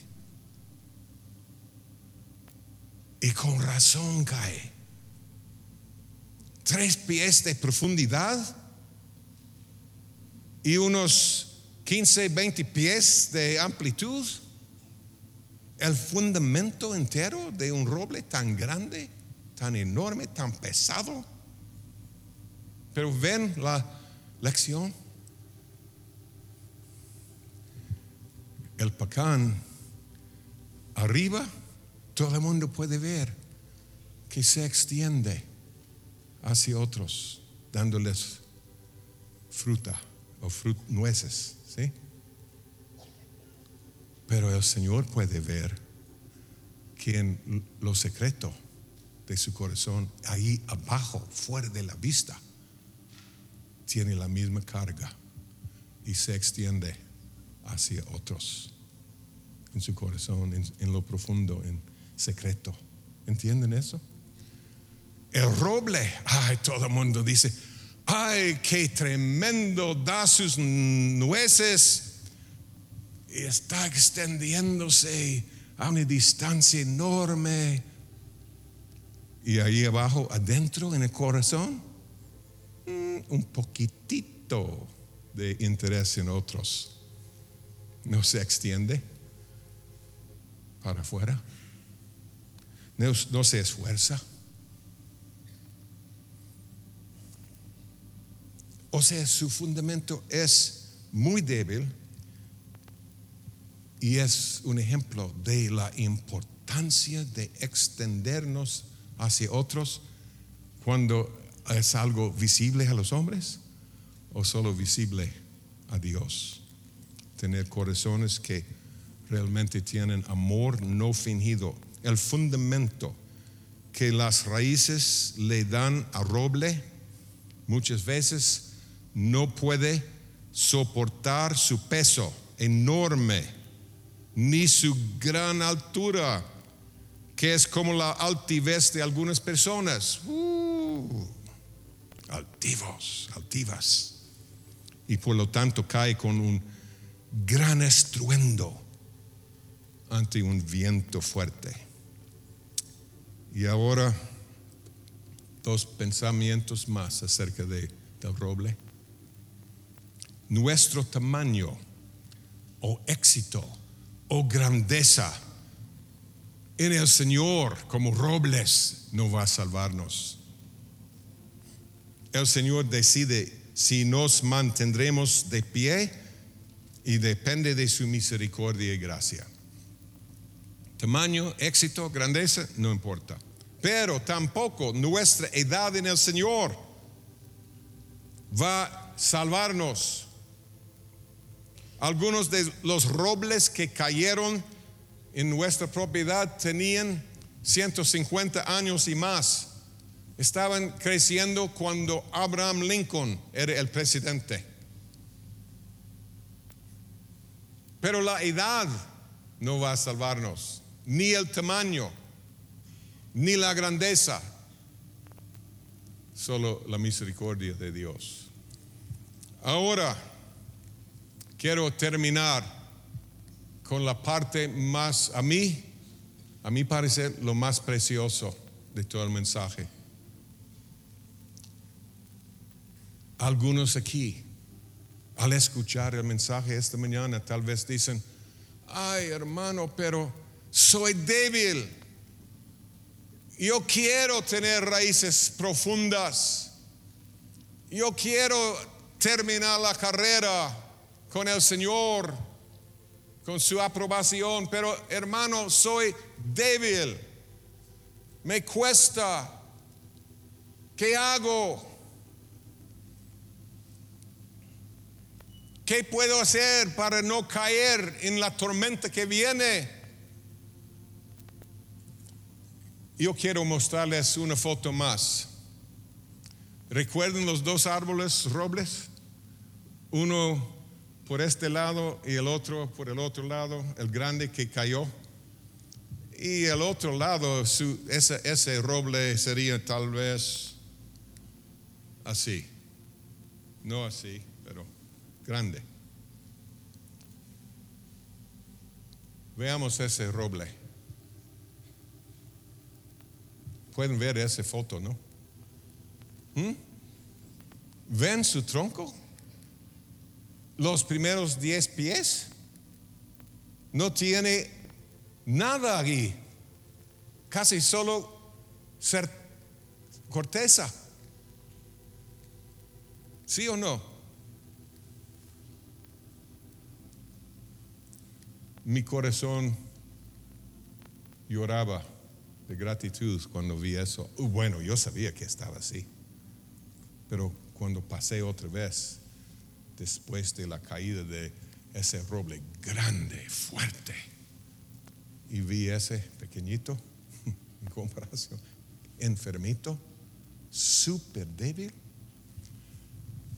Y con razón cae. Tres pies de profundidad y unos 15, 20 pies de amplitud. El fundamento entero de un roble tan grande, tan enorme, tan pesado pero ven la lección. El pacán arriba, todo el mundo puede ver que se extiende hacia otros, dándoles fruta o nueces, ¿sí? Pero el Señor puede ver que en lo secreto de su corazón, ahí abajo, fuera de la vista, tiene la misma carga y se extiende hacia otros en su corazón, en, lo profundo, en secreto. ¿Entienden eso? El roble, ay, todo el mundo dice, ay, qué tremendo, da sus nueces y está extendiéndose a una distancia enorme. Y ahí abajo, adentro, en el corazón, Mm, un poquitito de interés en otros. No se extiende para afuera. No, no se esfuerza. O sea, su fundamento es muy débil y es un ejemplo de la importancia de extendernos hacia otros cuando es algo visible a los hombres o solo visible a Dios. Tener corazones que realmente tienen amor no fingido. El fundamento que las raíces le dan a roble muchas veces no puede soportar su peso enorme ni su gran altura, que es como la altivez de algunas personas. Uh, altivos, altivas. Y por lo tanto cae con un gran estruendo ante un viento fuerte. Y ahora dos pensamientos más acerca de, del roble. Nuestro tamaño o éxito o grandeza en el Señor como robles no va a salvarnos. El Señor decide si nos mantendremos de pie y depende de su misericordia y gracia. Tamaño, éxito, grandeza, no importa. Pero tampoco nuestra edad en el Señor va a salvarnos. Algunos de los robles que cayeron en nuestra propiedad tenían 150 años y más. Estaban creciendo cuando Abraham Lincoln era el presidente. Pero la edad no va a salvarnos, ni el tamaño, ni la grandeza, solo la misericordia de Dios. Ahora, quiero terminar con la parte más, a mí, a mí parece lo más precioso de todo el mensaje. Algunos aquí, al escuchar el mensaje esta mañana, tal vez dicen, ay hermano, pero soy débil. Yo quiero tener raíces profundas. Yo quiero terminar la carrera con el Señor, con su aprobación, pero hermano, soy débil. Me cuesta. ¿Qué hago? ¿Qué puedo hacer para no caer en la tormenta que viene? Yo quiero mostrarles una foto más. ¿Recuerdan los dos árboles robles? Uno por este lado y el otro por el otro lado, el grande que cayó. Y el otro lado, ese, ese roble sería tal vez así. No así, pero grande. Veamos ese roble. Pueden ver esa foto, ¿no? ¿Mm? ¿Ven su tronco? Los primeros diez pies, no tiene nada aquí, casi solo corteza. ¿Sí o no? Mi corazón lloraba de gratitud cuando vi eso. Uh, bueno, yo sabía que estaba así, pero cuando pasé otra vez, después de la caída de ese roble grande, fuerte. Y vi ese pequeñito, en comparación, enfermito, súper débil.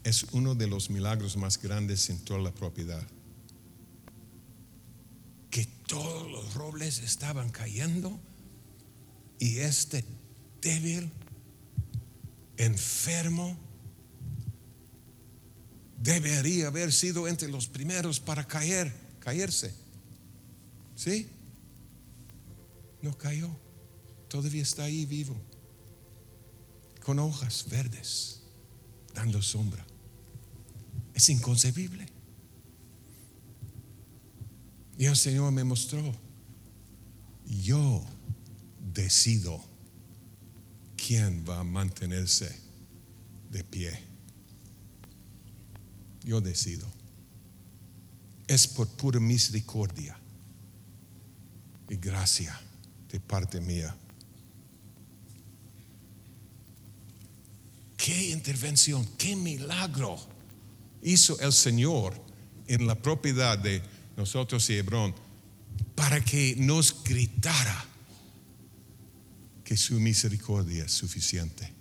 Es uno de los milagros más grandes en toda la propiedad. Que todos los robles estaban cayendo y este débil, enfermo, debería haber sido entre los primeros para caer, caerse. ¿Sí? No cayó. Todavía está ahí vivo. Con hojas verdes, dando sombra. Es inconcebible. Y el Señor me mostró, yo decido quién va a mantenerse de pie yo decido. es por pura misericordia y gracia de parte mía. Qué intervención, qué milagro hizo el Señor en la propiedad de nosotros y Hebrón para que nos gritara que su misericordia es suficiente.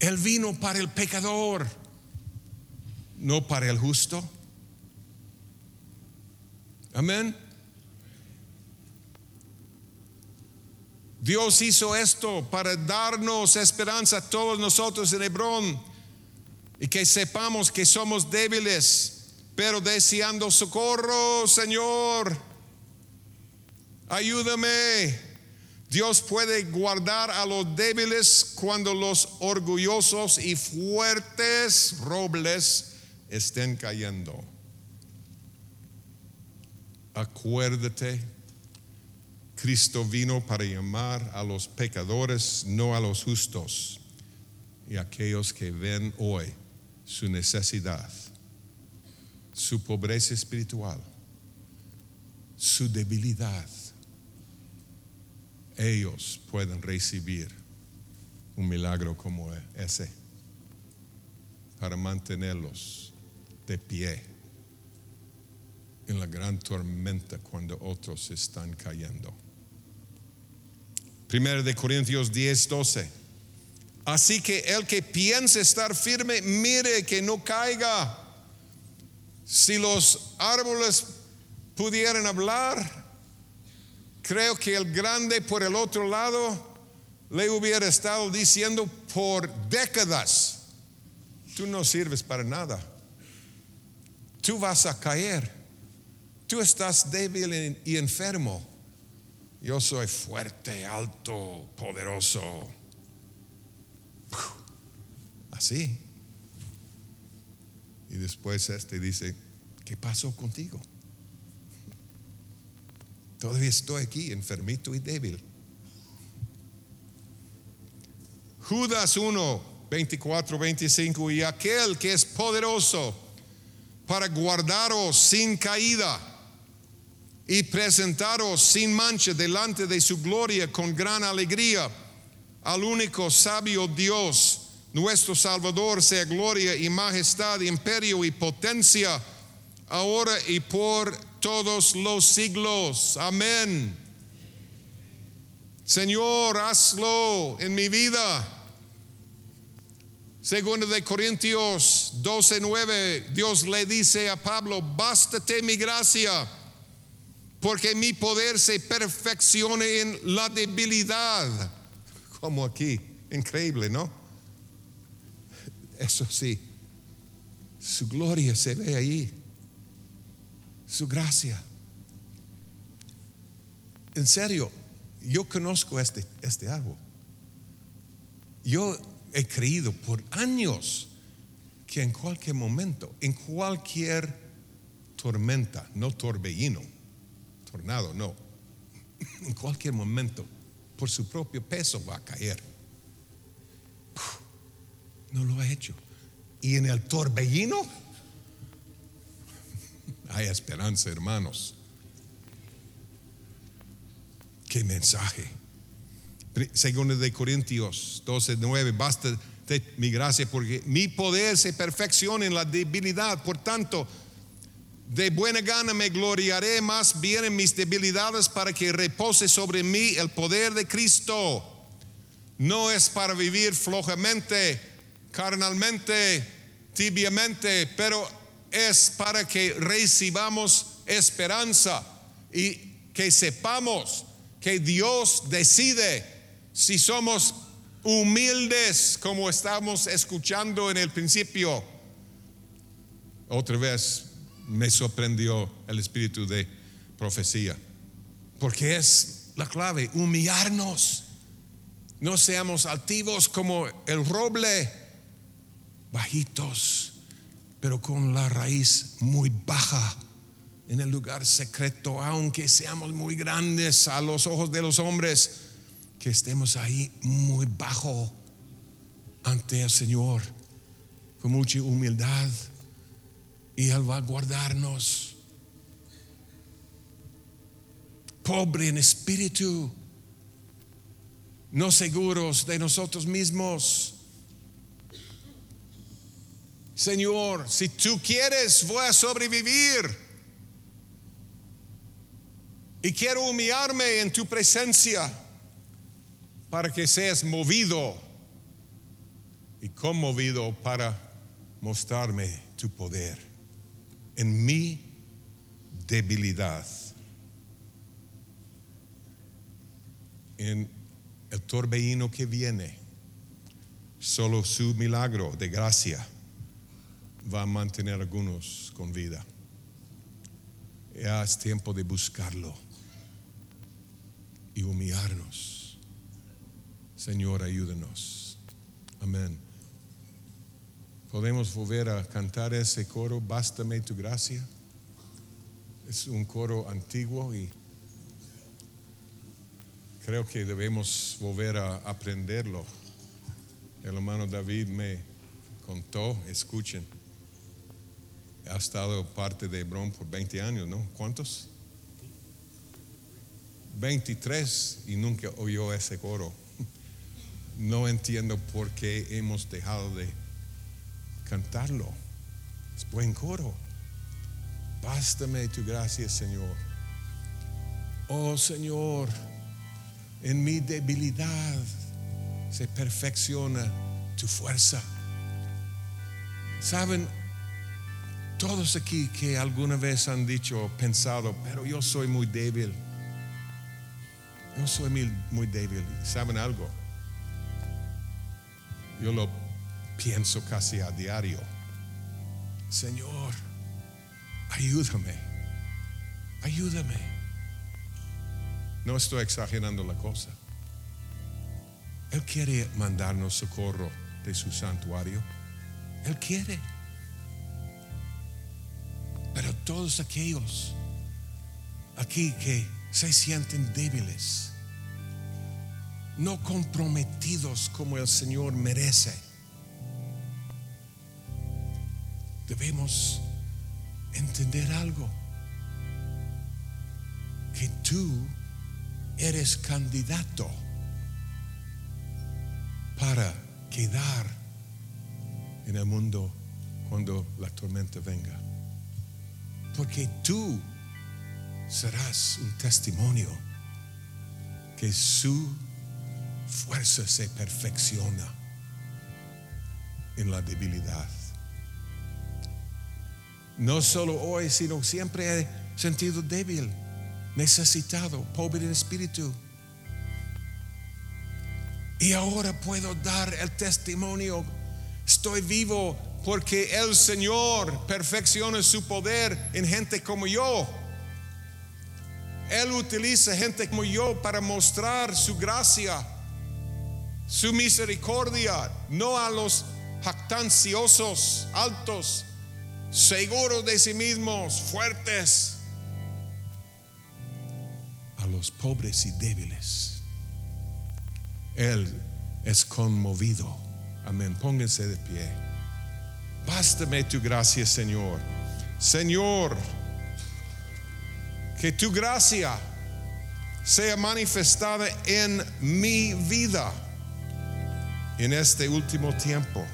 Él vino para el pecador, no para el justo. Amén. Dios hizo esto para darnos esperanza a todos nosotros en Hebrón y que sepamos que somos débiles, pero deseando socorro, Señor. Ayúdame. Dios puede guardar a los débiles cuando los orgullosos y fuertes robles estén cayendo. Acuérdate, Cristo vino para llamar a los pecadores, no a los justos, y aquellos que ven hoy su necesidad, su pobreza espiritual, su debilidad ellos pueden recibir un milagro como ese para mantenerlos de pie en la gran tormenta cuando otros están cayendo. Primero de Corintios 10, 12. Así que el que piense estar firme, mire que no caiga. Si los árboles pudieran hablar, Creo que el grande por el otro lado le hubiera estado diciendo por décadas, tú no sirves para nada, tú vas a caer, tú estás débil y enfermo, yo soy fuerte, alto, poderoso. Así. Y después este dice, ¿qué pasó contigo? Todavía estoy aquí, enfermito y débil. Judas 1, 24, 25, y aquel que es poderoso para guardaros sin caída y presentaros sin mancha delante de su gloria con gran alegría al único sabio Dios, nuestro Salvador, sea gloria y majestad, imperio y potencia, ahora y por todos los siglos. Amén. Señor, hazlo en mi vida. Segundo de Corintios 12, 9, Dios le dice a Pablo, bástate mi gracia, porque mi poder se perfeccione en la debilidad. Como aquí, increíble, ¿no? Eso sí, su gloria se ve ahí su gracia. En serio, yo conozco este, este árbol. Yo he creído por años que en cualquier momento, en cualquier tormenta, no torbellino, tornado, no, en cualquier momento, por su propio peso va a caer. No lo ha hecho. Y en el torbellino, hay esperanza, hermanos. Qué mensaje. Segundo de Corintios 12, 9, basta de mi gracia porque mi poder se perfecciona en la debilidad. Por tanto, de buena gana me gloriaré más bien en mis debilidades para que repose sobre mí el poder de Cristo. No es para vivir flojamente, carnalmente, tibiamente, pero es para que recibamos esperanza y que sepamos que Dios decide si somos humildes como estamos escuchando en el principio. Otra vez me sorprendió el espíritu de profecía, porque es la clave, humillarnos. No seamos altivos como el roble, bajitos pero con la raíz muy baja en el lugar secreto, aunque seamos muy grandes a los ojos de los hombres, que estemos ahí muy bajo ante el Señor, con mucha humildad, y Él va a guardarnos. Pobre en espíritu, no seguros de nosotros mismos. Señor, si tú quieres, voy a sobrevivir. Y quiero humillarme en tu presencia para que seas movido y conmovido para mostrarme tu poder en mi debilidad. En el torbellino que viene, solo su milagro de gracia va a mantener a algunos con vida. Ya es tiempo de buscarlo y humillarnos. Señor, ayúdenos. Amén. Podemos volver a cantar ese coro, Bástame tu gracia. Es un coro antiguo y creo que debemos volver a aprenderlo. El hermano David me contó, escuchen, ha estado parte de Hebrón por 20 años, ¿no? ¿Cuántos? 23 y nunca oyó ese coro. No entiendo por qué hemos dejado de cantarlo. Es buen coro. Bástame tu gracia, Señor. Oh Señor, en mi debilidad se perfecciona tu fuerza. Saben, todos aquí que alguna vez han dicho, pensado, pero yo soy muy débil. Yo soy muy, muy débil. ¿Saben algo? Yo lo pienso casi a diario. Señor, ayúdame, ayúdame. No estoy exagerando la cosa. Él quiere mandarnos socorro de su santuario. Él quiere. Pero todos aquellos aquí que se sienten débiles, no comprometidos como el Señor merece, debemos entender algo, que tú eres candidato para quedar en el mundo cuando la tormenta venga. Porque tú serás un testimonio que su fuerza se perfecciona en la debilidad. No solo hoy, sino siempre he sentido débil, necesitado, pobre en espíritu. Y ahora puedo dar el testimonio. Estoy vivo porque el Señor perfecciona su poder en gente como yo. Él utiliza gente como yo para mostrar su gracia, su misericordia, no a los jactanciosos, altos, seguros de sí mismos, fuertes, a los pobres y débiles. Él es conmovido. Amén. Pónganse de pie. Bástame tu gracia, Señor. Señor, que tu gracia sea manifestada en mi vida en este último tiempo.